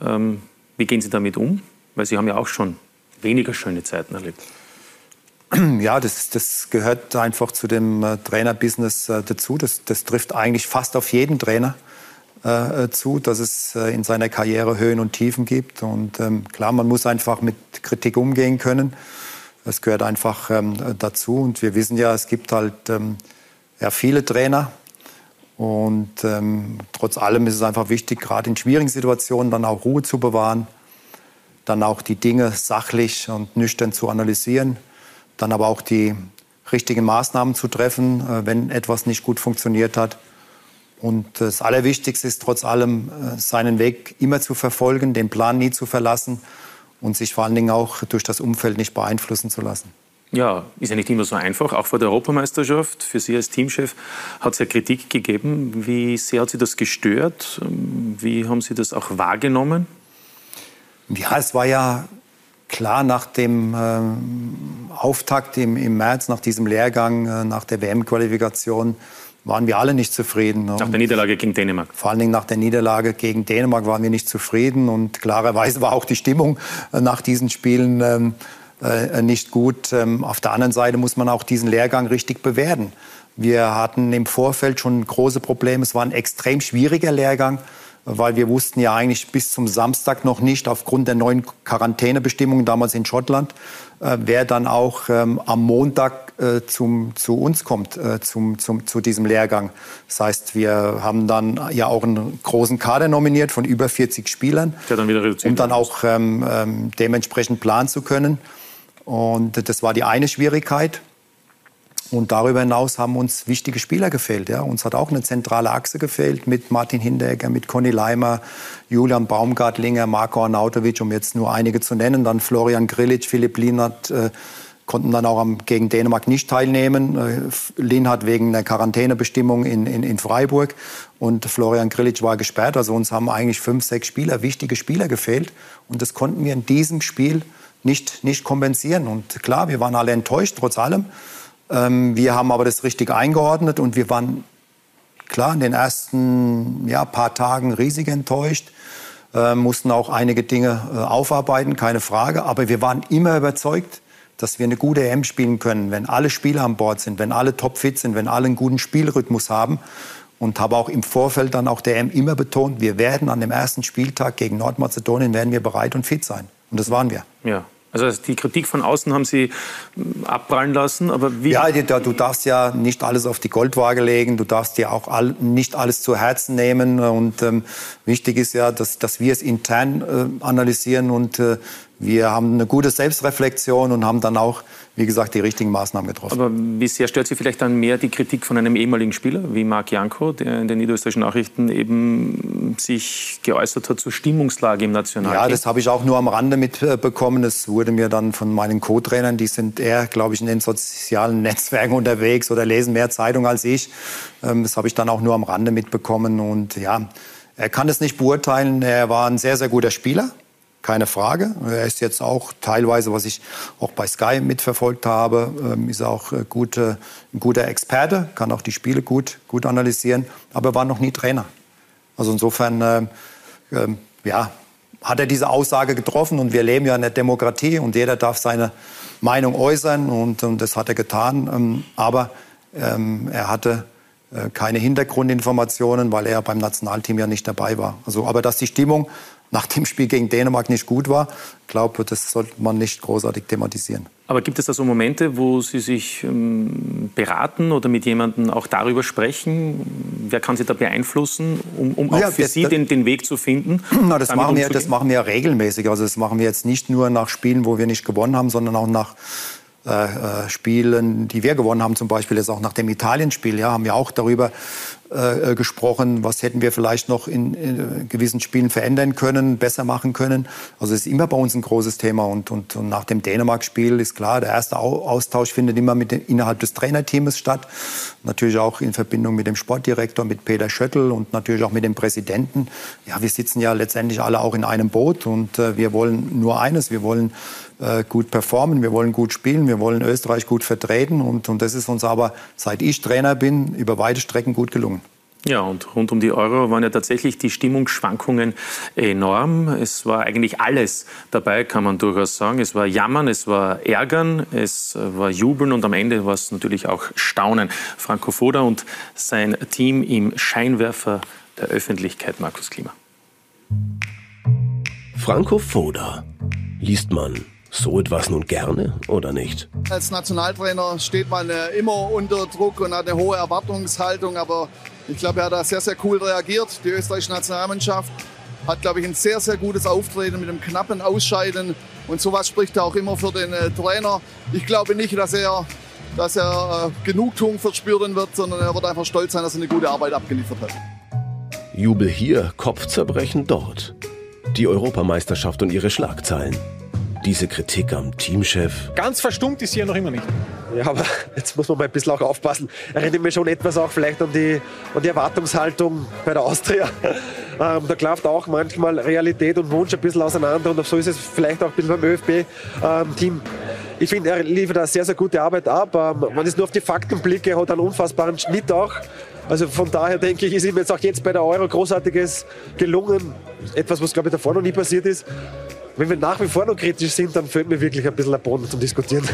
Ähm, wie gehen Sie damit um? Weil Sie haben ja auch schon weniger schöne Zeiten erlebt. Ja, das, das gehört einfach zu dem äh, Trainerbusiness äh, dazu. Das, das trifft eigentlich fast auf jeden Trainer äh, zu, dass es in seiner Karriere Höhen und Tiefen gibt. Und ähm, klar, man muss einfach mit Kritik umgehen können. Das gehört einfach ähm, dazu. Und wir wissen ja, es gibt halt ähm, ja, viele Trainer. Und ähm, trotz allem ist es einfach wichtig, gerade in schwierigen Situationen dann auch Ruhe zu bewahren, dann auch die Dinge sachlich und nüchtern zu analysieren, dann aber auch die richtigen Maßnahmen zu treffen, äh, wenn etwas nicht gut funktioniert hat. Und das Allerwichtigste ist trotz allem, äh, seinen Weg immer zu verfolgen, den Plan nie zu verlassen und sich vor allen Dingen auch durch das Umfeld nicht beeinflussen zu lassen. Ja, ist ja nicht immer so einfach. Auch vor der Europameisterschaft, für Sie als Teamchef, hat es ja Kritik gegeben. Wie sehr hat Sie das gestört? Wie haben Sie das auch wahrgenommen? Ja, es war ja klar nach dem äh, Auftakt im, im März, nach diesem Lehrgang, äh, nach der WM-Qualifikation, waren wir alle nicht zufrieden. Nach der Niederlage gegen Dänemark. Vor allen Dingen nach der Niederlage gegen Dänemark waren wir nicht zufrieden. Und klarerweise war auch die Stimmung äh, nach diesen Spielen ähm, äh, nicht gut. Ähm, auf der anderen Seite muss man auch diesen Lehrgang richtig bewerten. Wir hatten im Vorfeld schon große Probleme. Es war ein extrem schwieriger Lehrgang weil wir wussten ja eigentlich bis zum Samstag noch nicht, aufgrund der neuen Quarantänebestimmungen damals in Schottland, äh, wer dann auch ähm, am Montag äh, zum, zu uns kommt, äh, zum, zum, zu diesem Lehrgang. Das heißt, wir haben dann ja auch einen großen Kader nominiert von über 40 Spielern, Der dann wieder um dann auch ähm, ähm, dementsprechend planen zu können. Und das war die eine Schwierigkeit. Und darüber hinaus haben uns wichtige Spieler gefehlt. Ja. Uns hat auch eine zentrale Achse gefehlt mit Martin Hinderegger, mit Conny Leimer, Julian Baumgartlinger, Marco Arnautovic, um jetzt nur einige zu nennen. Dann Florian Grilic, Philipp Lienert äh, konnten dann auch am, gegen Dänemark nicht teilnehmen. Äh, Lienhardt wegen der Quarantänebestimmung in, in, in Freiburg und Florian Grilic war gesperrt. Also uns haben eigentlich fünf, sechs Spieler, wichtige Spieler gefehlt. Und das konnten wir in diesem Spiel nicht, nicht kompensieren. Und klar, wir waren alle enttäuscht, trotz allem. Ähm, wir haben aber das richtig eingeordnet und wir waren klar in den ersten ja, paar Tagen riesig enttäuscht. Äh, mussten auch einige Dinge äh, aufarbeiten, keine Frage. Aber wir waren immer überzeugt, dass wir eine gute EM spielen können, wenn alle Spieler an Bord sind, wenn alle topfit sind, wenn alle einen guten Spielrhythmus haben. Und habe auch im Vorfeld dann auch der EM immer betont, wir werden an dem ersten Spieltag gegen Nordmazedonien werden wir bereit und fit sein. Und das waren wir. Ja. Also die Kritik von außen haben Sie hm, abprallen lassen, aber wie? Ja, du darfst ja nicht alles auf die Goldwaage legen, du darfst dir auch all, nicht alles zu Herzen nehmen und ähm, wichtig ist ja, dass, dass wir es intern äh, analysieren und äh, wir haben eine gute Selbstreflexion und haben dann auch, wie gesagt, die richtigen Maßnahmen getroffen. Aber wie sehr stört Sie vielleicht dann mehr die Kritik von einem ehemaligen Spieler wie Marc Janko, der in den niederösterreichischen Nachrichten eben sich geäußert hat zur Stimmungslage im Nationalteam? Ja, das habe ich auch nur am Rande mitbekommen. Das wurde mir dann von meinen Co-Trainern, die sind eher, glaube ich, in den sozialen Netzwerken unterwegs oder lesen mehr Zeitung als ich. Ähm, das habe ich dann auch nur am Rande mitbekommen. Und ja, er kann es nicht beurteilen. Er war ein sehr, sehr guter Spieler keine Frage. Er ist jetzt auch teilweise, was ich auch bei Sky mitverfolgt habe, ähm, ist auch äh, gute, ein guter Experte, kann auch die Spiele gut, gut analysieren, aber war noch nie Trainer. Also insofern, äh, äh, ja, hat er diese Aussage getroffen und wir leben ja in der Demokratie und jeder darf seine Meinung äußern und, und das hat er getan. Ähm, aber ähm, er hatte äh, keine Hintergrundinformationen, weil er beim Nationalteam ja nicht dabei war. Also, aber dass die Stimmung nach dem Spiel gegen Dänemark nicht gut war. Ich glaube, das sollte man nicht großartig thematisieren. Aber gibt es da so Momente, wo Sie sich ähm, beraten oder mit jemandem auch darüber sprechen? Wer kann Sie da beeinflussen, um, um auch ja, für das, Sie den, den, Weg zu finden? Na, das, machen wir, das machen wir regelmäßig. Also das machen wir jetzt nicht nur nach Spielen, wo wir nicht gewonnen haben, sondern auch nach äh, äh Spielen, die wir gewonnen haben, zum Beispiel jetzt auch nach dem Italienspiel, ja, haben wir auch darüber äh, gesprochen, was hätten wir vielleicht noch in, in, gewissen Spielen verändern können, besser machen können. Also es ist immer bei uns ein großes Thema und, und, und nach dem Dänemark-Spiel ist klar, der erste Austausch findet immer mit, innerhalb des Trainerteams statt, natürlich auch in Verbindung mit dem Sportdirektor, mit Peter Schöttl und natürlich auch mit dem Präsidenten. Ja, wir sitzen ja letztendlich alle auch in einem Boot und äh, wir wollen nur eines, wir wollen äh, gut performen, wir wollen gut spielen, wir wollen Österreich gut vertreten und, und das ist uns aber, seit ich Trainer bin, über weite Strecken gut gelungen. Ja, und rund um die Euro waren ja tatsächlich die Stimmungsschwankungen enorm. Es war eigentlich alles dabei, kann man durchaus sagen. Es war Jammern, es war Ärgern, es war Jubeln und am Ende war es natürlich auch Staunen. Franco Foda und sein Team im Scheinwerfer der Öffentlichkeit, Markus Klima. Franco Foda. Liest man so etwas nun gerne oder nicht? Als Nationaltrainer steht man äh, immer unter Druck und hat eine hohe Erwartungshaltung, aber ich glaube, er hat da sehr, sehr cool reagiert. Die österreichische Nationalmannschaft hat, glaube ich, ein sehr, sehr gutes Auftreten mit einem knappen Ausscheiden und sowas spricht auch immer für den äh, Trainer. Ich glaube nicht, dass er dass er äh, Genugtuung verspüren wird, sondern er wird einfach stolz sein, dass er eine gute Arbeit abgeliefert hat. Jubel hier, Kopfzerbrechen dort. Die Europameisterschaft und ihre Schlagzeilen diese Kritik am Teamchef. Ganz verstummt ist sie ja noch immer nicht. Ja, aber jetzt muss man mal ein bisschen auch aufpassen. Erinnert mich schon etwas auch vielleicht an die, an die Erwartungshaltung bei der Austria. Ähm, da klafft auch manchmal Realität und Wunsch ein bisschen auseinander und so ist es vielleicht auch ein bisschen beim ÖFB-Team. Ähm, ich finde, er liefert eine sehr, sehr gute Arbeit ab. Ähm, wenn ich nur auf die Fakten blicke, hat einen unfassbaren Schnitt auch. Also von daher denke ich, ist ihm jetzt auch jetzt bei der Euro großartiges gelungen. Etwas, was glaube ich davor noch nie passiert ist. Wenn wir nach wie vor noch kritisch sind, dann fehlt mir wirklich ein bisschen ein Boden zum Diskutieren.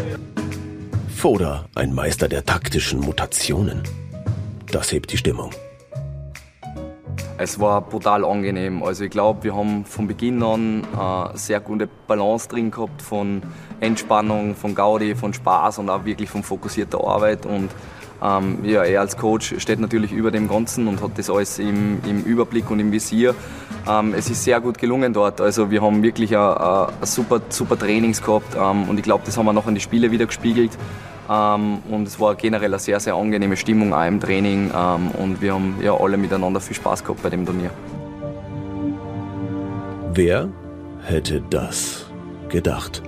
Foda, ein Meister der taktischen Mutationen. Das hebt die Stimmung. Es war brutal angenehm. Also ich glaube, wir haben von Beginn an eine sehr gute Balance drin gehabt von Entspannung, von Gaudi, von Spaß und auch wirklich von fokussierter Arbeit. Und ähm, ja, er als Coach steht natürlich über dem Ganzen und hat das alles im, im Überblick und im Visier. Ähm, es ist sehr gut gelungen dort. Also wir haben wirklich ein, super, super Trainings gehabt ähm, und ich glaube, das haben wir noch in die Spiele wieder gespiegelt. Ähm, und es war generell eine sehr, sehr angenehme Stimmung auch im Training ähm, und wir haben ja alle miteinander viel Spaß gehabt bei dem Turnier. Wer hätte das gedacht?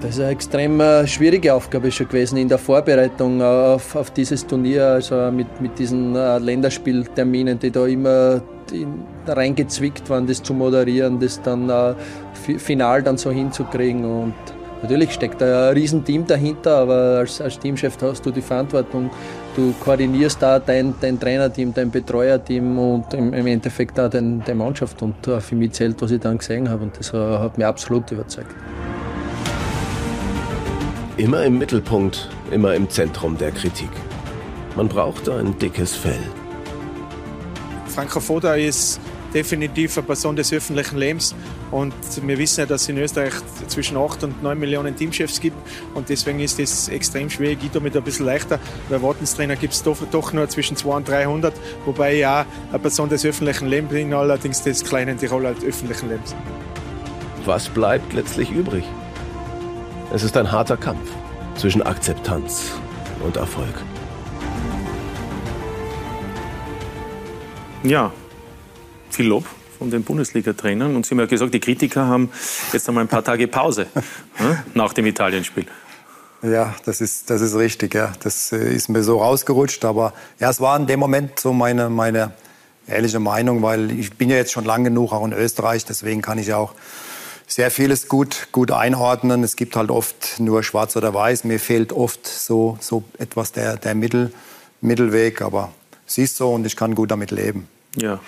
Das ist eine extrem äh, schwierige Aufgabe schon gewesen in der Vorbereitung auf, auf dieses Turnier, also mit, mit diesen äh, Länderspielterminen, die da immer reingezwickt waren, das zu moderieren, das dann äh, final dann so hinzukriegen. Und natürlich steckt ein Riesenteam dahinter, aber als, als Teamchef hast du die Verantwortung. Du koordinierst da dein, dein Trainerteam, dein Betreuerteam und im, im Endeffekt auch deine dein Mannschaft. Und für mich zählt, was ich dann gesehen habe. Und das hat mich absolut überzeugt. Immer im Mittelpunkt, immer im Zentrum der Kritik. Man braucht ein dickes Fell. Franco Foda ist definitiv eine Person des öffentlichen Lebens. Und wir wissen ja, dass es in Österreich zwischen 8 und 9 Millionen Teamchefs gibt. Und deswegen ist es extrem schwierig. Ich damit ein bisschen leichter, weil Wartenstrainer gibt es doch, doch, nur zwischen 200 und 300. Wobei ja eine Person des öffentlichen Lebens bin, allerdings des kleinen Tirol als öffentlichen Lebens. Was bleibt letztlich übrig? Es ist ein harter Kampf zwischen Akzeptanz und Erfolg. Ja, viel Lob von den Bundesliga-Trainern. Und Sie haben ja gesagt, die Kritiker haben jetzt einmal ein paar Tage Pause ne, nach dem Italienspiel. Ja, das ist, das ist richtig. Ja. Das äh, ist mir so rausgerutscht. Aber ja, es war in dem Moment so meine, meine ehrliche Meinung, weil ich bin ja jetzt schon lang genug auch in Österreich. Deswegen kann ich ja auch sehr vieles gut, gut einordnen. Es gibt halt oft nur schwarz oder weiß. Mir fehlt oft so, so etwas der, der Mittel, Mittelweg. Aber es ist so und ich kann gut damit leben. Ja.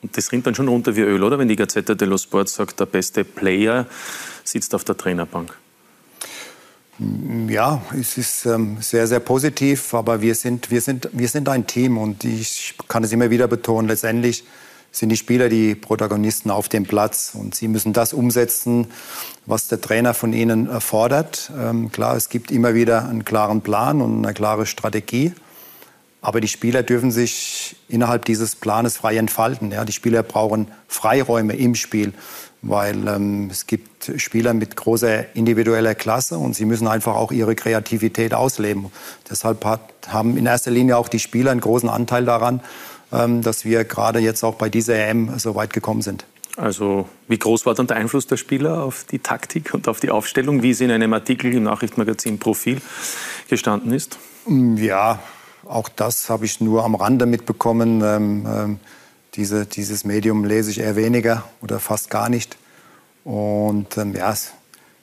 Und das rinnt dann schon runter wie Öl, oder? Wenn die Gazzetta dello Sport sagt, der beste Player sitzt auf der Trainerbank. Ja, es ist ähm, sehr, sehr positiv, aber wir sind, wir, sind, wir sind ein Team und ich kann es immer wieder betonen, letztendlich sind die Spieler die Protagonisten auf dem Platz und sie müssen das umsetzen, was der Trainer von ihnen fordert. Ähm, klar, es gibt immer wieder einen klaren Plan und eine klare Strategie, aber die Spieler dürfen sich innerhalb dieses Planes frei entfalten. Ja, die Spieler brauchen Freiräume im Spiel, weil ähm, es gibt Spieler mit großer individueller Klasse und sie müssen einfach auch ihre Kreativität ausleben. Deshalb hat, haben in erster Linie auch die Spieler einen großen Anteil daran, dass wir gerade jetzt auch bei dieser EM so weit gekommen sind. Also wie groß war dann der Einfluss der Spieler auf die Taktik und auf die Aufstellung, wie es in einem Artikel im Nachrichtenmagazin Profil gestanden ist? Mm, ja, auch das habe ich nur am Rande mitbekommen. Ähm, ähm, diese, dieses Medium lese ich eher weniger oder fast gar nicht. Und ähm, ja,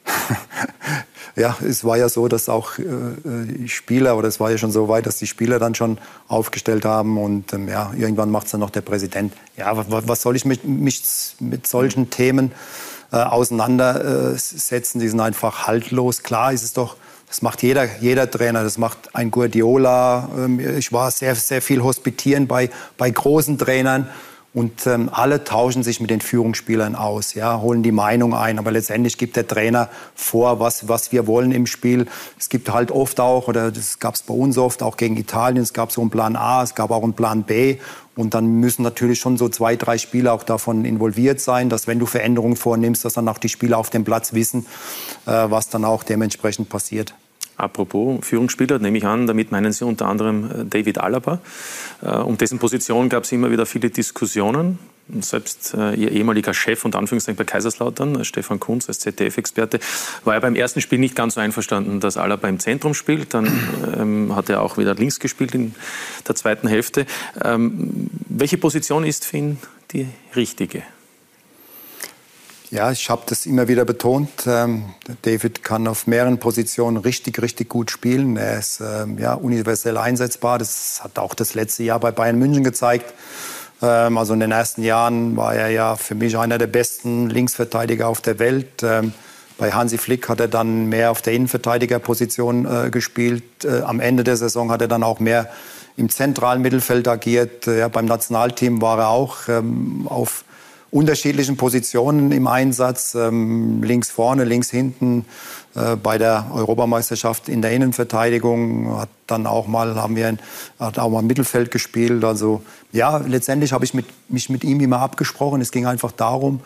ja, es war ja so, dass auch äh, die Spieler, oder es war ja schon so weit, dass die Spieler dann schon aufgestellt haben und ähm, ja, irgendwann macht es dann noch der Präsident. Ja, was, soll ich mich, mich mit solchen Themen äh, auseinandersetzen? Die sind einfach haltlos. Klar ist es doch, das macht jeder, jeder Trainer, das macht ein Guardiola. Ähm, ich war sehr, sehr viel hospitieren bei, bei großen Trainern. Und ähm, alle tauschen sich mit den Führungsspielern aus, ja, holen die Meinung ein. Aber letztendlich gibt der Trainer vor, was, was wir wollen im Spiel. Es gibt halt oft auch, oder das gab es bei uns oft, auch gegen Italien, es gab so einen Plan A, es gab auch einen Plan B. Und dann müssen natürlich schon so zwei, drei Spieler auch davon involviert sein, dass wenn du Veränderungen vornimmst, dass dann auch die Spieler auf dem Platz wissen, äh, was dann auch dementsprechend passiert. Apropos Führungsspieler, nehme ich an, damit meinen Sie unter anderem äh, David Alaba. Äh, um dessen Position gab es immer wieder viele Diskussionen. Selbst äh, Ihr ehemaliger Chef und Anführungszeichen bei Kaiserslautern, Stefan Kunz als ZDF-Experte, war ja beim ersten Spiel nicht ganz so einverstanden, dass Alaba im Zentrum spielt. Dann ähm, hat er auch wieder links gespielt in der zweiten Hälfte. Ähm, welche Position ist für ihn die richtige? Ja, ich habe das immer wieder betont. Ähm, David kann auf mehreren Positionen richtig, richtig gut spielen. Er ist ähm, ja, universell einsetzbar. Das hat auch das letzte Jahr bei Bayern München gezeigt. Ähm, also in den ersten Jahren war er ja für mich einer der besten Linksverteidiger auf der Welt. Ähm, bei Hansi Flick hat er dann mehr auf der Innenverteidigerposition äh, gespielt. Äh, am Ende der Saison hat er dann auch mehr im zentralen Mittelfeld agiert. Ja, beim Nationalteam war er auch ähm, auf unterschiedlichen Positionen im Einsatz, ähm, links vorne, links hinten. Äh, bei der Europameisterschaft in der Innenverteidigung hat dann auch mal haben wir ein, hat auch mal im Mittelfeld gespielt. Also ja, letztendlich habe ich mit, mich mit ihm immer abgesprochen. Es ging einfach darum,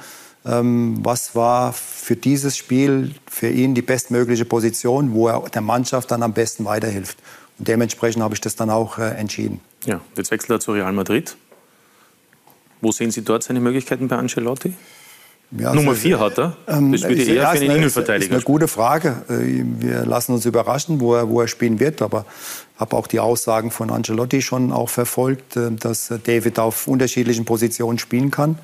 ähm, was war für dieses Spiel für ihn die bestmögliche Position, wo er der Mannschaft dann am besten weiterhilft. Und dementsprechend habe ich das dann auch äh, entschieden. Ja, jetzt wechselt er zu Real Madrid. Wo sehen Sie dort seine Möglichkeiten bei Ancelotti? Ja, Nummer also, vier hat er. Ähm, das würde eher ja, für einen Innenverteidiger. Das ist eine gute Frage. Äh, wir lassen uns überraschen, wo er, wo er spielen wird. Aber habe auch die Aussagen von Ancelotti schon auch verfolgt, äh, dass David auf unterschiedlichen Positionen spielen kann.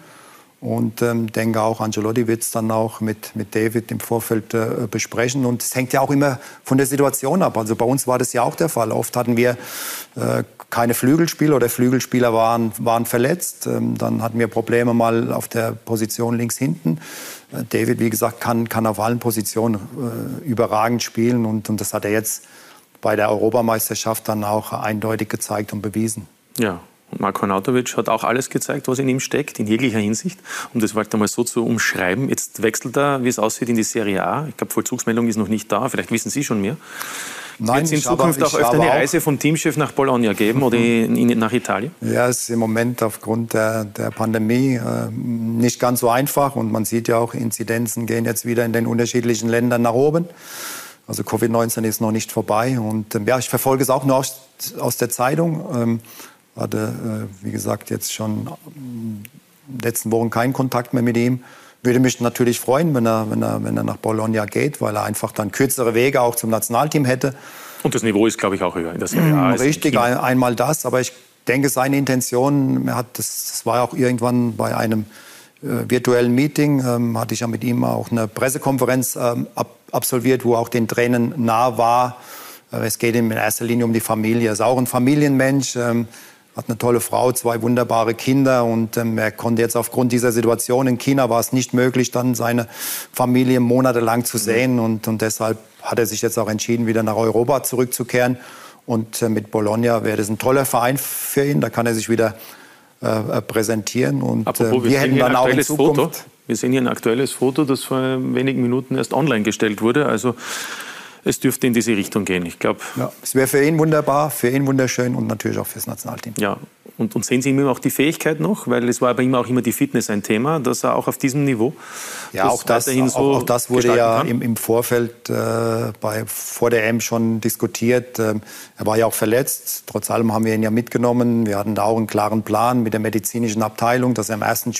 Und ähm, denke auch, Angelotti wird es dann auch mit, mit David im Vorfeld äh, besprechen. Und es hängt ja auch immer von der Situation ab. Also bei uns war das ja auch der Fall. Oft hatten wir äh, keine Flügelspieler oder Flügelspieler waren, waren verletzt. Ähm, dann hatten wir Probleme mal auf der Position links hinten. Äh, David, wie gesagt, kann, kann auf allen Positionen äh, überragend spielen. Und, und das hat er jetzt bei der Europameisterschaft dann auch eindeutig gezeigt und bewiesen. Ja, Marko Nautovic hat auch alles gezeigt, was in ihm steckt, in jeglicher Hinsicht. Um das vielleicht einmal so zu umschreiben. Jetzt wechselt er, wie es aussieht, in die Serie A. Ich glaube, Vollzugsmeldung ist noch nicht da. Vielleicht wissen Sie schon mehr. Nein, Wird es in Zukunft aber, auch öfter eine Reise vom Teamchef nach Bologna geben oder in, in, nach Italien? Ja, es ist im Moment aufgrund der, der Pandemie äh, nicht ganz so einfach. Und man sieht ja auch, Inzidenzen gehen jetzt wieder in den unterschiedlichen Ländern nach oben. Also Covid-19 ist noch nicht vorbei. Und äh, ja, ich verfolge es auch nur aus, aus der Zeitung. Ähm, hatte, äh, wie gesagt, jetzt schon in den letzten Wochen keinen Kontakt mehr mit ihm. Würde mich natürlich freuen, wenn er, wenn, er, wenn er nach Bologna geht, weil er einfach dann kürzere Wege auch zum Nationalteam hätte. Und das Niveau ist, glaube ich, auch höher in der Serie A. Richtig, ein, einmal das. Aber ich denke, seine Intention, er hat das, das war auch irgendwann bei einem äh, virtuellen Meeting, ähm, hatte ich ja mit ihm auch eine Pressekonferenz ähm, ab, absolviert, wo auch den Tränen nah war. Äh, es geht ihm in erster Linie um die Familie. Er ist auch ein Familienmensch. Ähm, hat eine tolle Frau, zwei wunderbare Kinder und ähm, er konnte jetzt aufgrund dieser Situation in China war es nicht möglich, dann seine Familie monatelang zu sehen und, und deshalb hat er sich jetzt auch entschieden, wieder nach Europa zurückzukehren und äh, mit Bologna wäre das ein toller Verein für ihn, da kann er sich wieder äh, äh präsentieren und Apropos, wir, wir hätten dann auch in Zukunft Foto. Wir sehen hier ein aktuelles Foto, das vor wenigen Minuten erst online gestellt wurde. Also es dürfte in diese Richtung gehen. Ich glaube. Ja, es wäre für ihn wunderbar, für ihn wunderschön und natürlich auch fürs Nationalteam. Ja, und, und, sehen Sie ihm auch die Fähigkeit noch? Weil es war bei ihm auch immer die Fitness ein Thema, dass er auch auf diesem Niveau. Ja, auch das, so auch, auch das wurde ja im, im, Vorfeld äh, bei, vor der M schon diskutiert. Ähm, er war ja auch verletzt. Trotz allem haben wir ihn ja mitgenommen. Wir hatten da auch einen klaren Plan mit der medizinischen Abteilung, dass er im ersten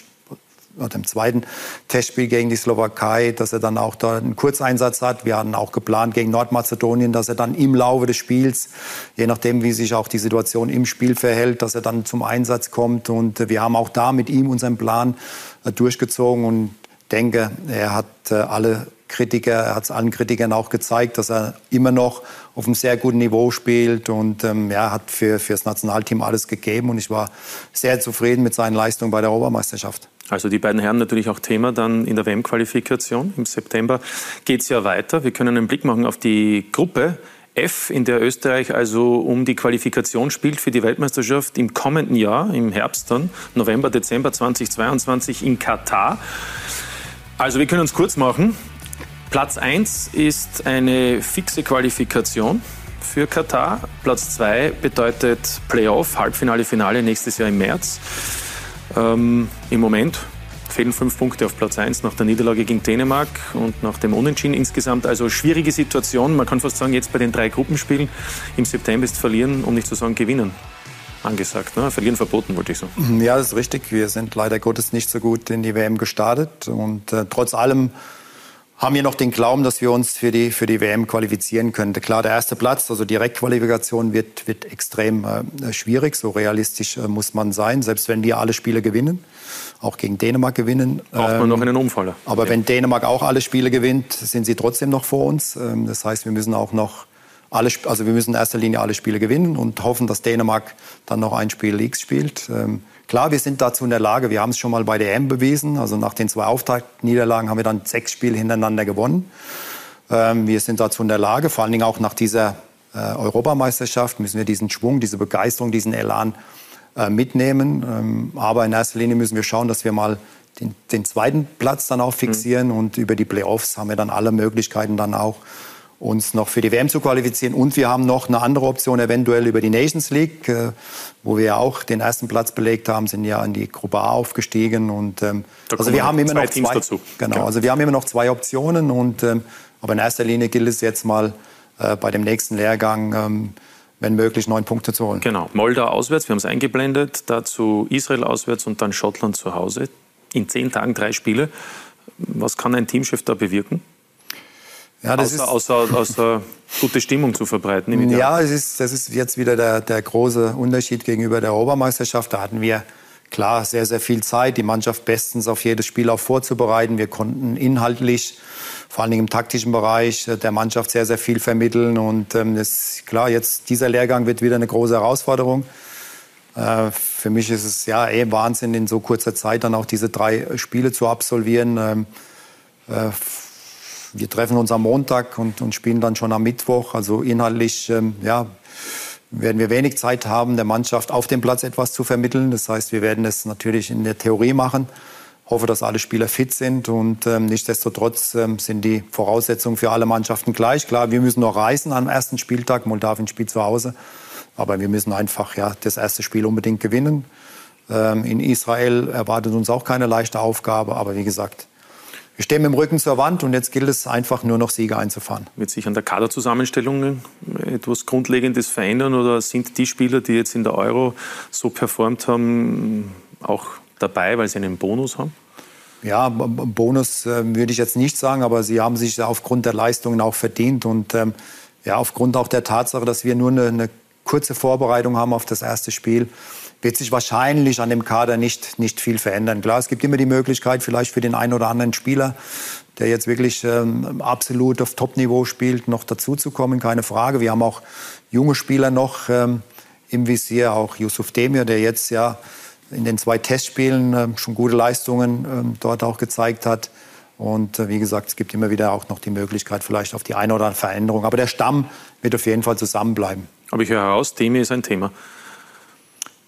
oder im zweiten Testspiel gegen die Slowakei, dass er dann auch da einen Kurzeinsatz hat. Wir hatten auch geplant gegen Nordmazedonien, dass er dann im Laufe des Spiels, je nachdem, wie sich auch die Situation im Spiel verhält, dass er dann zum Einsatz kommt. Und wir haben auch da mit ihm unseren Plan äh, durchgezogen und denke, er hat äh, alle Kritiker, er hat es allen Kritikern auch gezeigt, dass er immer noch auf einem sehr guten Niveau spielt und ähm, ja, hat für, für das Nationalteam alles gegeben und ich war sehr zufrieden mit seinen Leistungen bei der Obermeisterschaft. Also die beiden Herren natürlich auch Thema dann in der WM-Qualifikation. Im September geht es ja weiter. Wir können einen Blick machen auf die Gruppe. F, in der Österreich also um die Qualifikation spielt für die Weltmeisterschaft im kommenden Jahr, im Herbst dann, November, Dezember 2022 in Katar. Also wir können uns kurz machen. Platz 1 ist eine fixe Qualifikation für Katar. Platz 2 bedeutet Playoff, Halbfinale, Finale nächstes Jahr im März. Ähm, Im Moment fehlen fünf Punkte auf Platz 1 nach der Niederlage gegen Dänemark und nach dem Unentschieden insgesamt. Also schwierige Situation. Man kann fast sagen, jetzt bei den drei Gruppenspielen im September ist verlieren, um nicht zu sagen gewinnen angesagt. Ne? Verlieren verboten, wollte ich so. Ja, das ist richtig. Wir sind leider Gottes nicht so gut in die WM gestartet. Und äh, trotz allem haben wir noch den Glauben, dass wir uns für die, für die WM qualifizieren können. Klar, der erste Platz, also Direktqualifikation, wird, wird extrem äh, schwierig. So realistisch äh, muss man sein, selbst wenn wir alle Spiele gewinnen, auch gegen Dänemark gewinnen. Braucht man ähm, noch einen Umfaller. Aber ja. wenn Dänemark auch alle Spiele gewinnt, sind sie trotzdem noch vor uns. Ähm, das heißt, wir müssen auch noch alle, also wir müssen in erster Linie alle Spiele gewinnen und hoffen, dass Dänemark dann noch ein Spiel X spielt. Ähm, Klar, wir sind dazu in der Lage. Wir haben es schon mal bei der EM bewiesen. Also nach den zwei Auftaktniederlagen haben wir dann sechs Spiele hintereinander gewonnen. Ähm, wir sind dazu in der Lage, vor allen Dingen auch nach dieser äh, Europameisterschaft müssen wir diesen Schwung, diese Begeisterung, diesen Elan äh, mitnehmen. Ähm, aber in erster Linie müssen wir schauen, dass wir mal den, den zweiten Platz dann auch fixieren. Mhm. Und über die Playoffs haben wir dann alle Möglichkeiten dann auch uns noch für die WM zu qualifizieren. Und wir haben noch eine andere Option, eventuell über die Nations League, äh, wo wir ja auch den ersten Platz belegt haben, sind ja in die Gruppe A aufgestiegen. Und, ähm, also wir haben immer noch zwei, dazu. Genau, genau, also wir haben immer noch zwei Optionen. Und, ähm, aber in erster Linie gilt es jetzt mal äh, bei dem nächsten Lehrgang, ähm, wenn möglich, neun Punkte zu holen. Genau, Moldau auswärts, wir haben es eingeblendet, dazu Israel auswärts und dann Schottland zu Hause. In zehn Tagen drei Spiele. Was kann ein Teamchef da bewirken? Ja, das außer, ist, außer, außer gute Stimmung zu verbreiten. Ja, es ist, das ist jetzt wieder der, der große Unterschied gegenüber der Obermeisterschaft. Da hatten wir klar sehr, sehr viel Zeit, die Mannschaft bestens auf jedes Spiel auch vorzubereiten. Wir konnten inhaltlich, vor allem im taktischen Bereich, äh, der Mannschaft sehr, sehr viel vermitteln. Und ähm, das, klar, jetzt dieser Lehrgang wird wieder eine große Herausforderung. Äh, für mich ist es ja eh Wahnsinn, in so kurzer Zeit dann auch diese drei Spiele zu absolvieren. Ähm, äh, wir treffen uns am Montag und, und spielen dann schon am Mittwoch. Also inhaltlich ähm, ja, werden wir wenig Zeit haben, der Mannschaft auf dem Platz etwas zu vermitteln. Das heißt, wir werden es natürlich in der Theorie machen. Hoffe, dass alle Spieler fit sind und ähm, nichtsdestotrotz ähm, sind die Voraussetzungen für alle Mannschaften gleich. Klar, wir müssen noch reisen am ersten Spieltag. Moldawien spielt zu Hause, aber wir müssen einfach ja das erste Spiel unbedingt gewinnen. Ähm, in Israel erwartet uns auch keine leichte Aufgabe, aber wie gesagt, wir stehen mit dem Rücken zur Wand und jetzt gilt es einfach nur noch Siege einzufahren. Wird sich an der Kaderzusammenstellung etwas Grundlegendes verändern oder sind die Spieler, die jetzt in der Euro so performt haben, auch dabei, weil sie einen Bonus haben? Ja, Bonus äh, würde ich jetzt nicht sagen, aber sie haben sich aufgrund der Leistungen auch verdient und ähm, ja, aufgrund auch der Tatsache, dass wir nur eine, eine kurze Vorbereitung haben auf das erste Spiel, wird sich wahrscheinlich an dem Kader nicht, nicht viel verändern. Klar, es gibt immer die Möglichkeit, vielleicht für den einen oder anderen Spieler, der jetzt wirklich ähm, absolut auf Top-Niveau spielt, noch dazuzukommen, keine Frage. Wir haben auch junge Spieler noch ähm, im Visier, auch Yusuf Demir, der jetzt ja in den zwei Testspielen äh, schon gute Leistungen äh, dort auch gezeigt hat. Und äh, wie gesagt, es gibt immer wieder auch noch die Möglichkeit vielleicht auf die eine oder andere Veränderung. Aber der Stamm wird auf jeden Fall zusammenbleiben. Aber ich höre heraus, Demir ist ein Thema.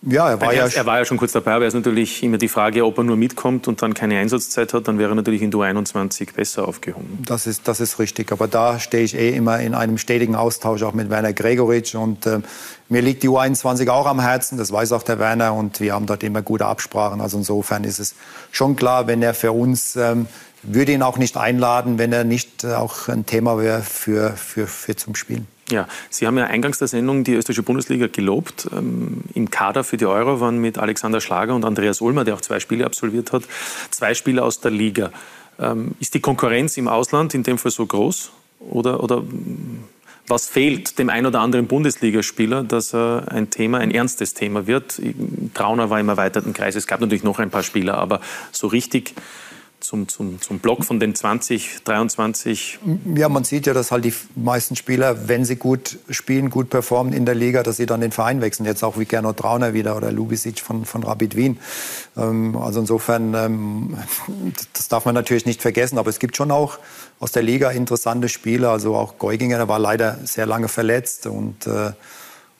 Ja, er war ja, er war ja schon kurz dabei, aber es ist natürlich immer die Frage, ob er nur mitkommt und dann keine Einsatzzeit hat, dann wäre er natürlich in Du 21 besser aufgehoben. Das ist, das ist richtig, aber da stehe ich eh immer in einem stetigen Austausch auch mit Werner Gregoritsch und äh, mir liegt die U21 auch am Herzen, das weiß auch der Werner und wir haben dort immer gute Absprachen. Also insofern ist es schon klar, wenn er für uns, ähm, würde ihn auch nicht einladen, wenn er nicht äh, auch ein Thema wäre für, für, für zum Spielen. Ja, Sie haben ja eingangs der Sendung die österreichische Bundesliga gelobt. Ähm, Im Kader für die Euro waren mit Alexander Schlager und Andreas Ulmer, der auch zwei Spiele absolviert hat, zwei Spieler aus der Liga. Ähm, ist die Konkurrenz im Ausland in dem Fall so groß? Oder, oder was fehlt dem ein oder anderen Bundesligaspieler, dass er ein Thema, ein ernstes Thema wird? Trauner war im erweiterten Kreis. Es gab natürlich noch ein paar Spieler, aber so richtig zum, zum, zum Block von den 20, 23? Ja, man sieht ja, dass halt die meisten Spieler, wenn sie gut spielen, gut performen in der Liga, dass sie dann den Verein wechseln. Jetzt auch wie Gernot Trauner wieder oder Lubisic von, von Rapid Wien. Ähm, also insofern, ähm, das darf man natürlich nicht vergessen. Aber es gibt schon auch aus der Liga interessante Spieler. Also auch Geuginger, der war leider sehr lange verletzt und äh,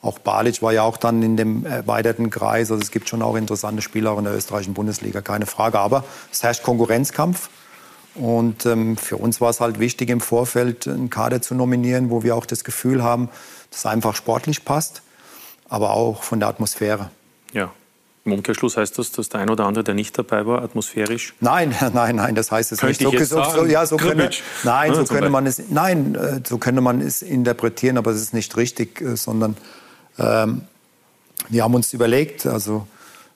auch Balic war ja auch dann in dem erweiterten Kreis. Also es gibt schon auch interessante Spieler auch in der österreichischen Bundesliga, keine Frage. Aber es herrscht Konkurrenzkampf. Und ähm, für uns war es halt wichtig, im Vorfeld einen Kader zu nominieren, wo wir auch das Gefühl haben, dass es einfach sportlich passt, aber auch von der Atmosphäre. Ja. Im Umkehrschluss heißt das, dass der ein oder andere, der nicht dabei war, atmosphärisch? Nein, nein, nein, das heißt es Könnte nicht. Ich so, jetzt so, ja, so könnte, nein, ja, so könnte man es, nein, äh, so könnte man es interpretieren, aber es ist nicht richtig, äh, sondern ähm, wir haben uns überlegt, also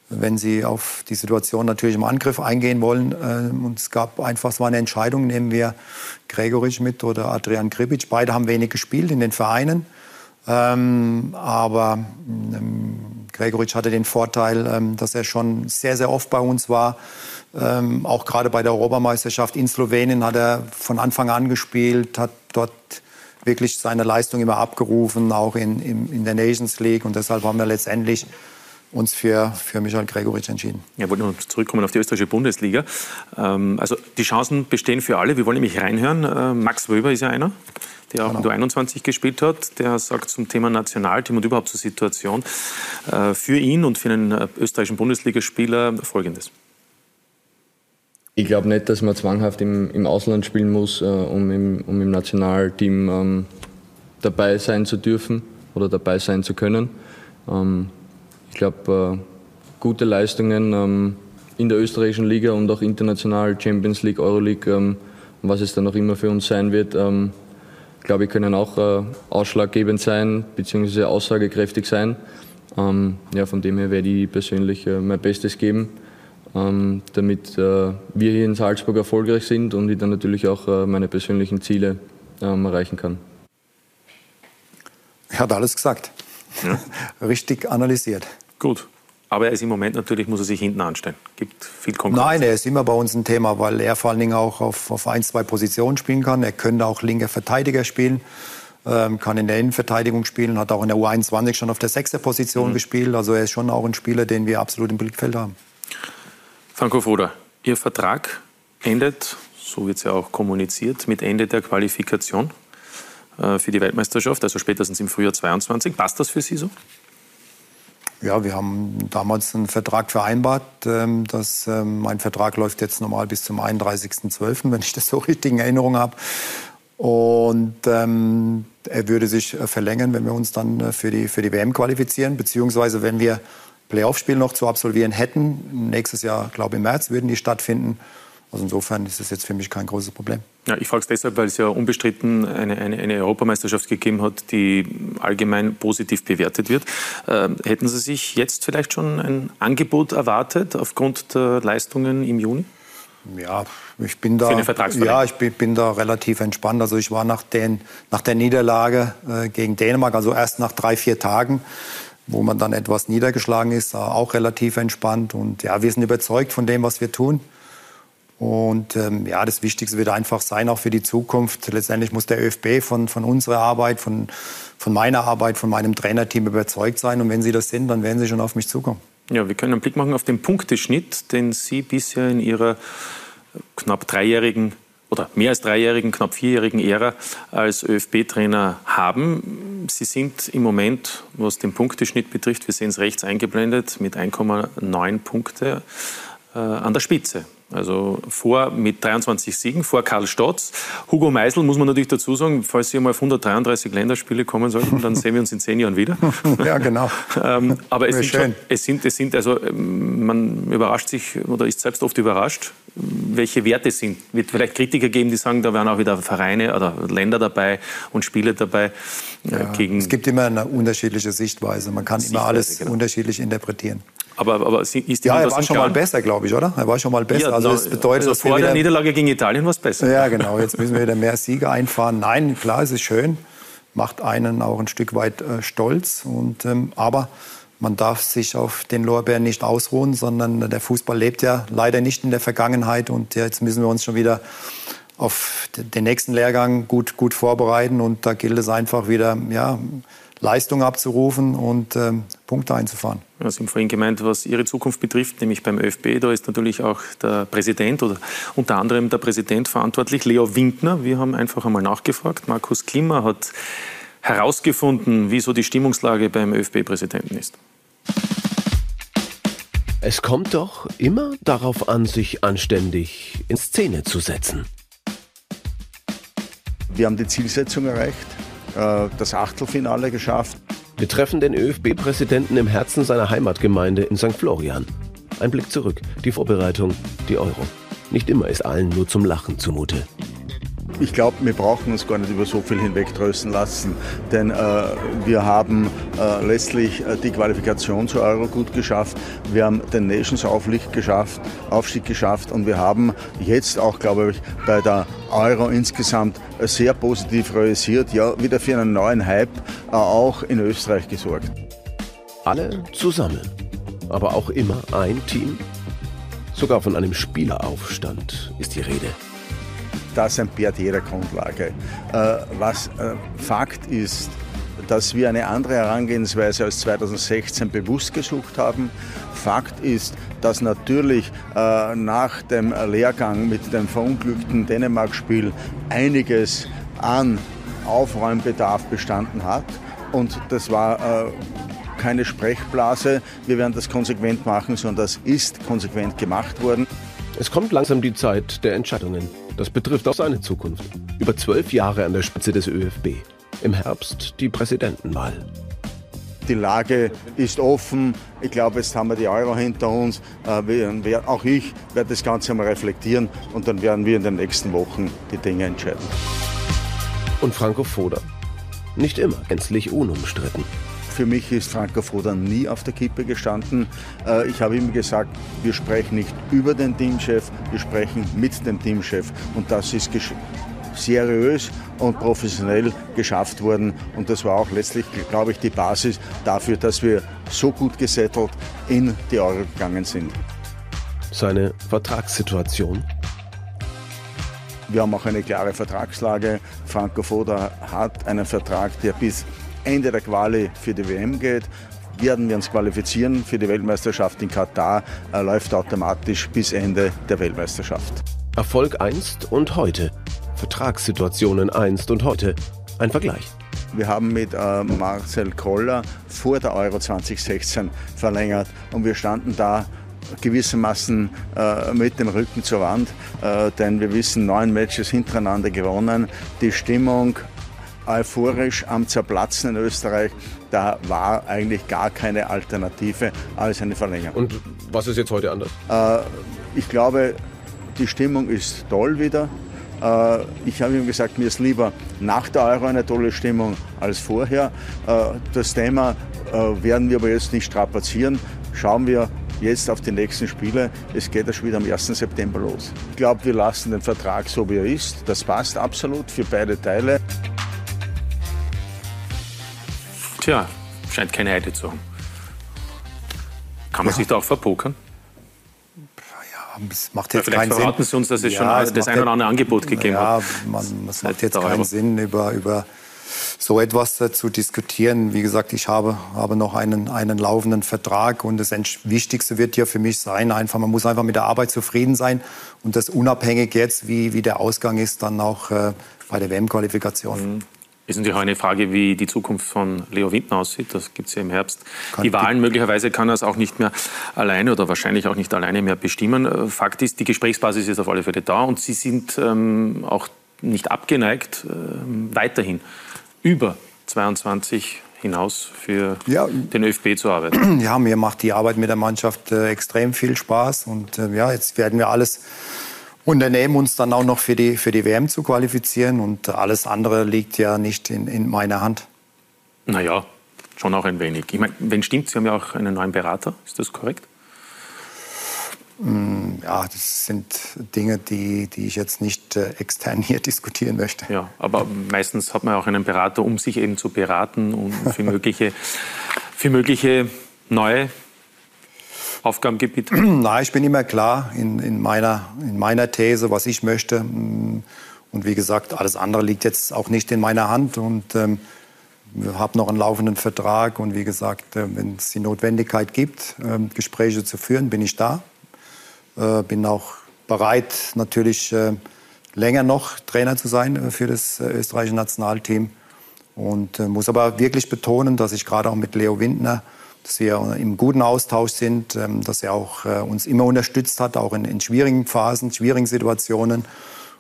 wenn Sie auf die Situation natürlich im Angriff eingehen wollen, äh, und es gab einfach, war eine Entscheidung, nehmen wir Gregoritsch mit oder Adrian Kribic. Beide haben wenig gespielt in den Vereinen. Ähm, aber ähm, Gregoritsch hatte den Vorteil, ähm, dass er schon sehr, sehr oft bei uns war. Ähm, auch gerade bei der Europameisterschaft in Slowenien hat er von Anfang an gespielt, hat dort wirklich seine Leistung immer abgerufen, auch in, in, in der Nations League. Und deshalb haben wir letztendlich uns für, für Michael Gregoritsch entschieden. Ja, wollte noch zurückkommen auf die österreichische Bundesliga. Ähm, also die Chancen bestehen für alle. Wir wollen nämlich reinhören. Äh, Max Wöber ist ja einer, der auch genau. in der 21 gespielt hat. Der sagt zum Thema Nationalteam und überhaupt zur Situation äh, für ihn und für einen äh, österreichischen Bundesligaspieler Folgendes. Ich glaube nicht, dass man zwanghaft im, im Ausland spielen muss, äh, um, im, um im Nationalteam ähm, dabei sein zu dürfen oder dabei sein zu können. Ähm, ich glaube, äh, gute Leistungen ähm, in der österreichischen Liga und auch international, Champions League, Euroleague, ähm, was es dann auch immer für uns sein wird, ähm, glaube ich, können auch äh, ausschlaggebend sein, beziehungsweise aussagekräftig sein. Ähm, ja, von dem her werde ich persönlich äh, mein Bestes geben, damit äh, wir hier in Salzburg erfolgreich sind und ich dann natürlich auch äh, meine persönlichen Ziele ähm, erreichen kann. Er hat alles gesagt. Ja. Richtig analysiert. Gut. Aber er ist im Moment natürlich, muss er sich hinten anstellen. Gibt viel Konkurrenz. Nein, er ist immer bei uns ein Thema, weil er vor allen Dingen auch auf, auf ein, zwei Positionen spielen kann. Er könnte auch linker Verteidiger spielen, ähm, kann in der Innenverteidigung spielen, hat auch in der U21 schon auf der sechster Position mhm. gespielt. Also er ist schon auch ein Spieler, den wir absolut im Blickfeld haben. Franco Foda, Ihr Vertrag endet, so wird es ja auch kommuniziert, mit Ende der Qualifikation äh, für die Weltmeisterschaft, also spätestens im Frühjahr 22. Passt das für Sie so? Ja, wir haben damals einen Vertrag vereinbart. Ähm, dass, ähm, mein Vertrag läuft jetzt normal bis zum 31.12., wenn ich das so richtig in Erinnerung habe. Und ähm, er würde sich äh, verlängern, wenn wir uns dann äh, für die, für die WM qualifizieren, beziehungsweise wenn wir Playoff-Spiel noch zu absolvieren hätten. Nächstes Jahr, glaube ich, im März würden die stattfinden. Also insofern ist es jetzt für mich kein großes Problem. Ja, ich frage es deshalb, weil es ja unbestritten eine, eine, eine, Europameisterschaft gegeben hat, die allgemein positiv bewertet wird. Äh, hätten Sie sich jetzt vielleicht schon ein Angebot erwartet aufgrund der Leistungen im Juni? Ja, ich bin da, ja, ich bin, bin, da relativ entspannt. Also ich war nach, den, nach der Niederlage äh, gegen Dänemark, also erst nach drei, vier Tagen, wo man dann etwas niedergeschlagen ist, auch relativ entspannt. Und ja, wir sind überzeugt von dem, was wir tun. Und ähm, ja, das Wichtigste wird einfach sein, auch für die Zukunft. Letztendlich muss der ÖFB von, von unserer Arbeit, von, von meiner Arbeit, von meinem Trainerteam überzeugt sein. Und wenn sie das sind, dann werden sie schon auf mich zukommen. Ja, wir können einen Blick machen auf den Punkteschnitt, den Sie bisher in Ihrer knapp dreijährigen oder mehr als dreijährigen, knapp vierjährigen Ära als ÖFB-Trainer haben. Sie sind im Moment, was den Punkteschnitt betrifft, wir sehen es rechts eingeblendet, mit 1,9 Punkte äh, an der Spitze. Also vor mit 23 Siegen, vor Karl Stotz. Hugo Meisel muss man natürlich dazu sagen, falls Sie mal auf 133 Länderspiele kommen sollten, dann sehen wir uns in zehn Jahren wieder. ja, genau. ähm, aber es sind, schon, es sind, es sind, also man überrascht sich oder ist selbst oft überrascht, welche Werte sind. Wird vielleicht Kritiker geben, die sagen, da wären auch wieder Vereine oder Länder dabei und Spiele dabei. Äh, ja, gegen es gibt immer eine unterschiedliche Sichtweise. Man kann Sichtweise, immer alles genau. unterschiedlich interpretieren. Aber, aber ist die ja, er war schon mal besser, glaube ich, oder? Er war schon mal besser. Ja, also, das bedeutet, also vor der Niederlage gegen Italien war es besser. Ja, genau. Jetzt müssen wir wieder mehr Siege einfahren. Nein, klar, es ist schön, macht einen auch ein Stück weit äh, stolz. Und, ähm, aber man darf sich auf den Lorbeeren nicht ausruhen, sondern der Fußball lebt ja leider nicht in der Vergangenheit und jetzt müssen wir uns schon wieder auf den nächsten Lehrgang gut, gut vorbereiten und da gilt es einfach wieder, ja, Leistung abzurufen und äh, Punkte einzufahren. Sie haben vorhin gemeint, was Ihre Zukunft betrifft, nämlich beim ÖFB. Da ist natürlich auch der Präsident oder unter anderem der Präsident verantwortlich, Leo Windner. Wir haben einfach einmal nachgefragt. Markus Klimmer hat herausgefunden, wie so die Stimmungslage beim ÖFB-Präsidenten ist. Es kommt doch immer darauf an, sich anständig in Szene zu setzen. Wir haben die Zielsetzung erreicht, das Achtelfinale geschafft. Wir treffen den ÖFB-Präsidenten im Herzen seiner Heimatgemeinde in St. Florian. Ein Blick zurück, die Vorbereitung, die Euro. Nicht immer ist allen nur zum Lachen zumute ich glaube, wir brauchen uns gar nicht über so viel hinwegtrösten lassen, denn äh, wir haben äh, letztlich äh, die Qualifikation zur Euro gut geschafft. Wir haben den Nations geschafft, Aufstieg geschafft und wir haben jetzt auch, glaube ich, bei der Euro insgesamt sehr positiv realisiert, ja, wieder für einen neuen Hype äh, auch in Österreich gesorgt. Alle zusammen, aber auch immer ein Team. Sogar von einem Spieleraufstand ist die Rede das entbehrt jeder Grundlage. Äh, was äh, Fakt ist, dass wir eine andere Herangehensweise als 2016 bewusst gesucht haben. Fakt ist, dass natürlich äh, nach dem Lehrgang mit dem verunglückten Dänemark-Spiel einiges an Aufräumbedarf bestanden hat. Und das war keine Sprechblase. Wir werden das konsequent machen, sondern das ist konsequent gemacht worden. Es kommt langsam die Zeit der Entscheidungen. Das betrifft auch seine Zukunft. Über zwölf Jahre an der Spitze des ÖFB. Im Herbst die Präsidentenwahl. Die Lage ist offen. Ich glaube, jetzt haben wir die Euro hinter uns. Äh, auch ich werde das Ganze mal reflektieren und dann werden wir in den nächsten Wochen die Dinge entscheiden. Und Franco Foda? Nicht immer gänzlich unumstritten. Für mich ist Franco Foda nie auf der Kippe gestanden. Äh, ich habe immer gesagt, wir sprechen nicht über den Teamchef, wir sprechen mit dem Teamchef. Und das ist seriös und professionell geschafft worden. Und das war auch letztlich, glaube ich, die Basis dafür, dass wir so gut gesettelt in die Euro gegangen sind. Seine Vertragssituation? Wir haben auch eine klare Vertragslage. Franco Foda hat einen Vertrag, der bis Ende der Quali für die WM geht, werden wir uns qualifizieren für die Weltmeisterschaft in Katar, er läuft automatisch bis Ende der Weltmeisterschaft. Erfolg einst und heute. Vertragssituationen einst und heute. Ein Vergleich. Wir haben mit äh, Marcel Koller vor der Euro 2016 verlängert und wir standen da gewissermaßen äh, mit dem Rücken zur Wand, äh, denn wir wissen, neun Matches hintereinander gewonnen. Die Stimmung euphorisch am Zerplatzen in Österreich. Da war eigentlich gar keine Alternative als eine Verlängerung. Und was ist jetzt heute anders? Äh, ich glaube, die Stimmung ist toll wieder. Äh, ich habe ihm gesagt, mir ist lieber nach der Euro eine tolle Stimmung als vorher. Äh, das Thema äh, werden wir aber jetzt nicht strapazieren. Schauen wir jetzt auf die nächsten Spiele. Es geht ja schon wieder am 1. September los. Ich glaube, wir lassen den Vertrag so, wie er ist. Das passt absolut für beide Teile. Tja, scheint keine Heide zu haben. Kann man ja. sich da auch verpokern? Ja, es macht jetzt keinen Sinn. Sie uns, dass es ja, schon das ein oder andere Angebot gegeben ja, hat. Man, es macht jetzt keinen Sinn, über, über so etwas äh, zu diskutieren. Wie gesagt, ich habe, habe noch einen, einen laufenden Vertrag und das Wichtigste wird ja für mich sein, einfach, man muss einfach mit der Arbeit zufrieden sein und das unabhängig jetzt, wie, wie der Ausgang ist, dann auch äh, bei der WM-Qualifikation. Mhm. Ist natürlich auch eine Frage, wie die Zukunft von Leo Windner aussieht. Das gibt es ja im Herbst. Kann die Wahlen möglicherweise kann er es auch nicht mehr alleine oder wahrscheinlich auch nicht alleine mehr bestimmen. Äh, Fakt ist, die Gesprächsbasis ist auf alle Fälle da und Sie sind ähm, auch nicht abgeneigt, äh, weiterhin über 22 hinaus für ja, den ÖFB zu arbeiten. Ja, mir macht die Arbeit mit der Mannschaft äh, extrem viel Spaß und äh, ja, jetzt werden wir alles unternehmen, uns dann auch noch für die, für die WM zu qualifizieren. Und alles andere liegt ja nicht in, in meiner Hand. Naja, schon auch ein wenig. Ich meine, wenn stimmt, Sie haben ja auch einen neuen Berater. Ist das korrekt? Mm, ja, das sind Dinge, die, die ich jetzt nicht äh, extern hier diskutieren möchte. Ja, aber meistens hat man auch einen Berater, um sich eben zu beraten und für mögliche, für mögliche neue Aufgabengebiete? Nein, ich bin immer klar in, in, meiner, in meiner These, was ich möchte. Und wie gesagt, alles andere liegt jetzt auch nicht in meiner Hand. Und ähm, habe noch einen laufenden Vertrag. Und wie gesagt, äh, wenn es die Notwendigkeit gibt, äh, Gespräche zu führen, bin ich da. Äh, bin auch bereit, natürlich äh, länger noch Trainer zu sein äh, für das äh, österreichische Nationalteam. Und muss aber wirklich betonen, dass ich gerade auch mit Leo Windner dass wir im guten Austausch sind, ähm, dass er auch äh, uns immer unterstützt hat, auch in, in schwierigen Phasen, schwierigen Situationen.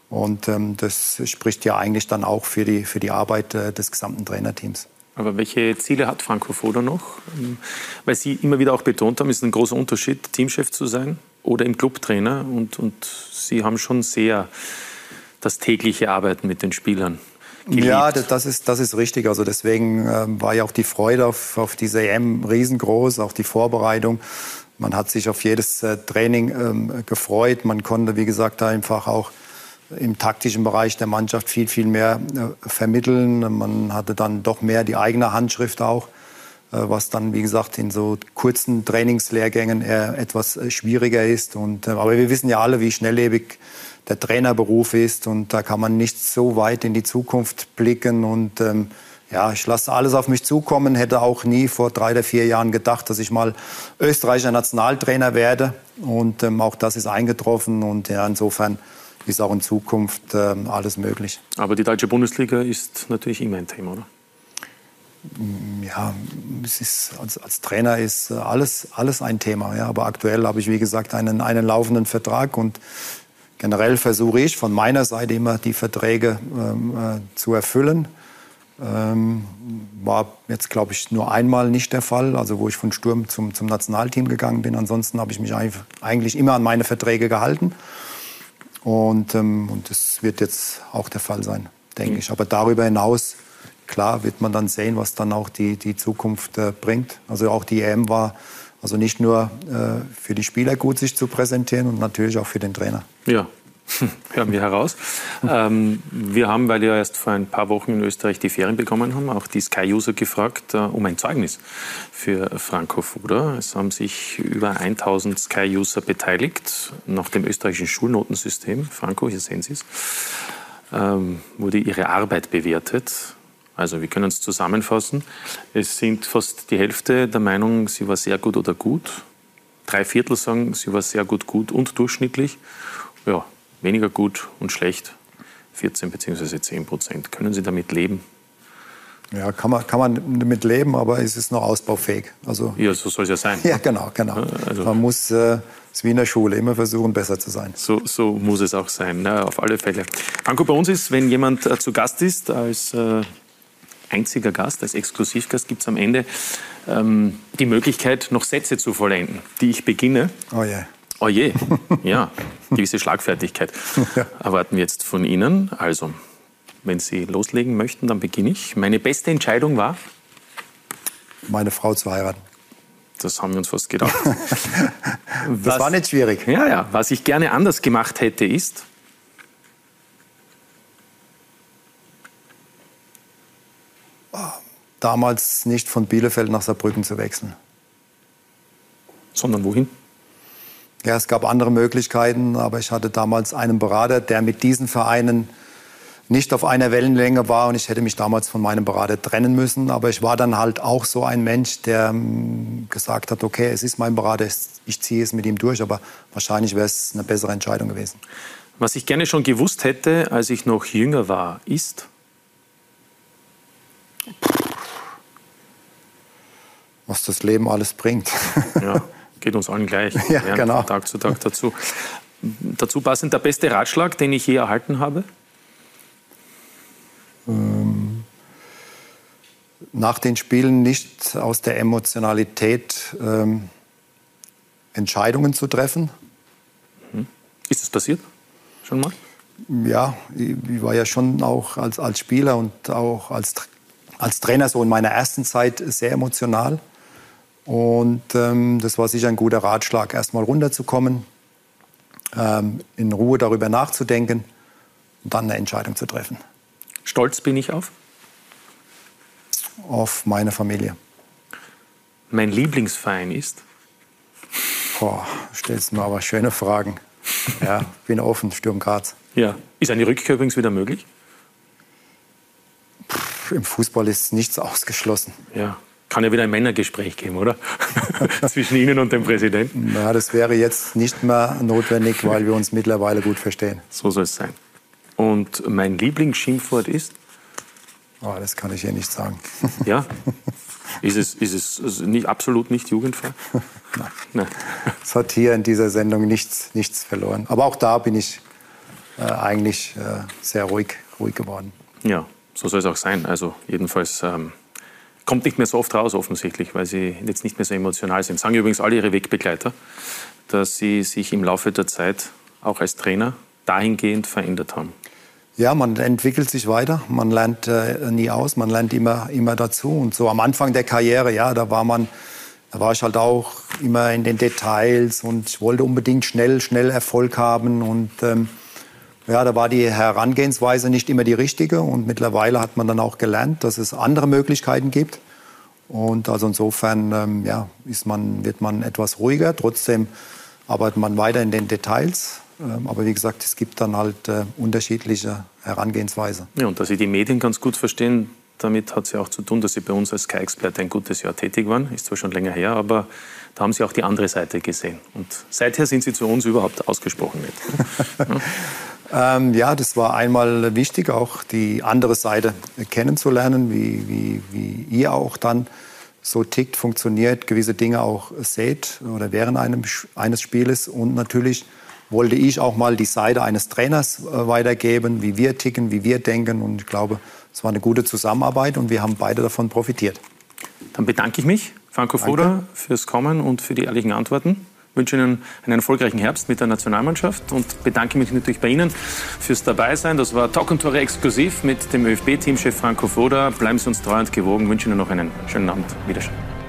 Und ähm, das spricht ja eigentlich dann auch für die, für die Arbeit äh, des gesamten Trainerteams. Aber welche Ziele hat Franco Foda noch? Ähm, weil Sie immer wieder auch betont haben, es ist ein großer Unterschied, Teamchef zu sein oder im Clubtrainer. Und, und Sie haben schon sehr das tägliche Arbeiten mit den Spielern geliebt. Ja, das ist, das ist richtig. Also deswegen äh, war ja auch die Freude auf, auf diese EM riesengroß, auch die Vorbereitung. Man hat sich auf jedes äh, Training ähm, gefreut. Man konnte, wie gesagt, einfach auch im taktischen Bereich der Mannschaft viel, viel mehr äh, vermitteln. Man hatte dann doch mehr die eigene Handschrift auch, was dann, wie gesagt, in so kurzen Trainingslehrgängen eher etwas äh, schwieriger ist. Und, äh, aber wir wissen ja alle, wie schnelllebig der Trainerberuf ist und da kann man nicht so weit in die Zukunft blicken und ähm, ja, ich lasse alles auf mich zukommen, hätte auch nie vor drei oder vier Jahren gedacht, dass ich mal österreichischer Nationaltrainer werde und ähm, auch das ist eingetroffen und ja, insofern ist auch in Zukunft ähm, alles möglich. Aber die deutsche Bundesliga ist natürlich immer ein Thema, oder? Ja, es ist, als, als Trainer ist äh, alles, alles ein Thema. Ja. Aber aktuell habe ich, wie gesagt, einen, einen laufenden Vertrag und Generell versuche ich von meiner Seite immer die Verträge ähm, äh, zu erfüllen. Ähm, war jetzt, glaube ich, nur einmal nicht der Fall, also wo ich von Sturm zum, zum Nationalteam gegangen bin. Ansonsten habe ich mich eigentlich immer an meine Verträge gehalten. Und, ähm, und das wird jetzt auch der Fall sein, denke mhm. ich. Aber darüber hinaus, klar, wird man dann sehen, was dann auch die, die Zukunft äh, bringt. Also auch die EM war also nicht nur äh, für die Spieler gut sich zu präsentieren und natürlich auch für den Trainer. Ja, hören wir heraus. Ähm, wir haben, weil wir erst vor ein paar Wochen in Österreich die Ferien bekommen haben, auch die Sky-User gefragt äh, um ein Zeugnis für Franco Foda. Es haben sich über 1000 Sky-User beteiligt nach dem österreichischen Schulnotensystem. Franco, hier sehen Sie es. Ähm, wurde ihre Arbeit bewertet. Also wir können es zusammenfassen. Es sind fast die Hälfte der Meinung, sie war sehr gut oder gut. Drei Viertel sagen, sie war sehr gut, gut und durchschnittlich. Ja, weniger gut und schlecht 14 bzw. 10 Prozent. Können Sie damit leben? Ja, kann man, kann man damit leben, aber es ist noch ausbaufähig. Also, ja, so soll es ja sein. Ja, genau, genau. Also, man muss, äh, es wie in der Schule, immer versuchen, besser zu sein. So, so muss es auch sein, ne, auf alle Fälle. Franco, bei uns ist, wenn jemand äh, zu Gast ist, als äh, einziger Gast, als Exklusivgast, gibt es am Ende ähm, die Möglichkeit, noch Sätze zu vollenden, die ich beginne. Oh yeah. Oh je, ja, gewisse Schlagfertigkeit ja. erwarten wir jetzt von Ihnen. Also, wenn Sie loslegen möchten, dann beginne ich. Meine beste Entscheidung war? Meine Frau zu heiraten. Das haben wir uns fast gedacht. das was, war nicht schwierig. Ja, ja. Was ich gerne anders gemacht hätte, ist? Damals nicht von Bielefeld nach Saarbrücken zu wechseln. Sondern wohin? Ja, es gab andere Möglichkeiten, aber ich hatte damals einen Berater, der mit diesen Vereinen nicht auf einer Wellenlänge war und ich hätte mich damals von meinem Berater trennen müssen. Aber ich war dann halt auch so ein Mensch, der ähm, gesagt hat, okay, es ist mein Berater, ich ziehe es mit ihm durch, aber wahrscheinlich wäre es eine bessere Entscheidung gewesen. Was ich gerne schon gewusst hätte, als ich noch jünger war, ist? Was das Leben alles bringt. Ja. Geht uns allen gleich. Ja, genau. Von Tag zu Tag dazu. Dazu passend der beste Ratschlag, den ich je erhalten habe? Ähm, nach den Spielen nicht aus der Emotionalität ähm, Entscheidungen zu treffen. Mhm. Ist das passiert? Schon mal? Ja, ich, ich war ja schon auch als, als Spieler und auch als, als Trainer so in meiner ersten Zeit sehr emotional. Und ähm, das war sicher ein guter Ratschlag, erstmal runterzukommen, ähm, in Ruhe darüber nachzudenken und dann eine Entscheidung zu treffen. Stolz bin ich auf? Auf meine Familie. mein Lieblingsverein ist? Boah, stellst mir aber schöne Fragen. Ja, bin offen, Sturm Graz. Ja. Ist eine Rückkehr übrigens wieder möglich? Im Fußball ist nichts ausgeschlossen. Ja. Kann ja wieder ein Männergespräch geben, oder? Zwischen Ihnen und dem Präsidenten. Na, das wäre jetzt nicht mehr notwendig, weil wir uns mittlerweile gut verstehen. So soll es sein. Und mein Lieblingsschimpfwort ist? Oh, das kann ich hier nicht sagen. Ja? Ist es, ist es nicht, absolut nicht jugendfrei? Nein. Nein. Es hat hier in dieser Sendung nichts, nichts verloren. Aber auch da bin ich äh, eigentlich äh, sehr ruhig, ruhig geworden. Ja, so soll es auch sein. Also jedenfalls ähm, kommt nicht mehr so oft raus offensichtlich, weil Sie jetzt nicht mehr so emotional sind. Sagen übrigens alle Ihre Wegbegleiter, dass Sie sich im Laufe der Zeit auch als Trainer dahingehend verändert haben. Ja, man entwickelt sich weiter, man lernt äh, nie aus, man lernt immer, immer dazu. Und so am Anfang der Karriere, ja, da war man, da war ich halt auch immer in den Details und ich wollte unbedingt schnell, schnell Erfolg haben. Und ähm, ja, da war die Herangehensweise nicht immer die richtige. Und mittlerweile hat man dann auch gelernt, dass es andere Möglichkeiten gibt. Und also insofern ähm, ja, ist man, wird man etwas ruhiger. Trotzdem arbeitet man weiter in den Details. Ähm, aber wie gesagt, es gibt dann halt äh, unterschiedliche Herangehensweise. Ja, und dass Sie die Medien ganz gut verstehen, damit hat es ja auch zu tun, dass Sie bei uns als Sky-Experte ein gutes Jahr tätig waren. Ist zwar schon länger her, aber da haben Sie auch die andere Seite gesehen. Und seither sind Sie zu uns überhaupt ausgesprochen nett. ja. Ähm, ja, das war einmal wichtig, auch die andere Seite kennenzulernen, wie, wie, wie ihr auch dann so tickt, funktioniert, gewisse Dinge auch seht oder während einem, eines Spieles und natürlich wollte ich auch mal die Seite eines Trainers äh, weitergeben, wie wir ticken, wie wir denken. Und ich glaube, es war eine gute Zusammenarbeit und wir haben beide davon profitiert. Dann bedanke ich mich, Franco Foda, fürs Kommen und für die ehrlichen Antworten. Wünsche Ihnen einen erfolgreichen Herbst mit der Nationalmannschaft und bedanke mich natürlich bei Ihnen fürs Dabeisein. Das war Talk und Tore exklusiv mit dem ÖFB-Teamchef Franco Foda. Bleiben Sie uns treu und gewogen. Ich wünsche Ihnen noch einen schönen Abend. Wiederschauen.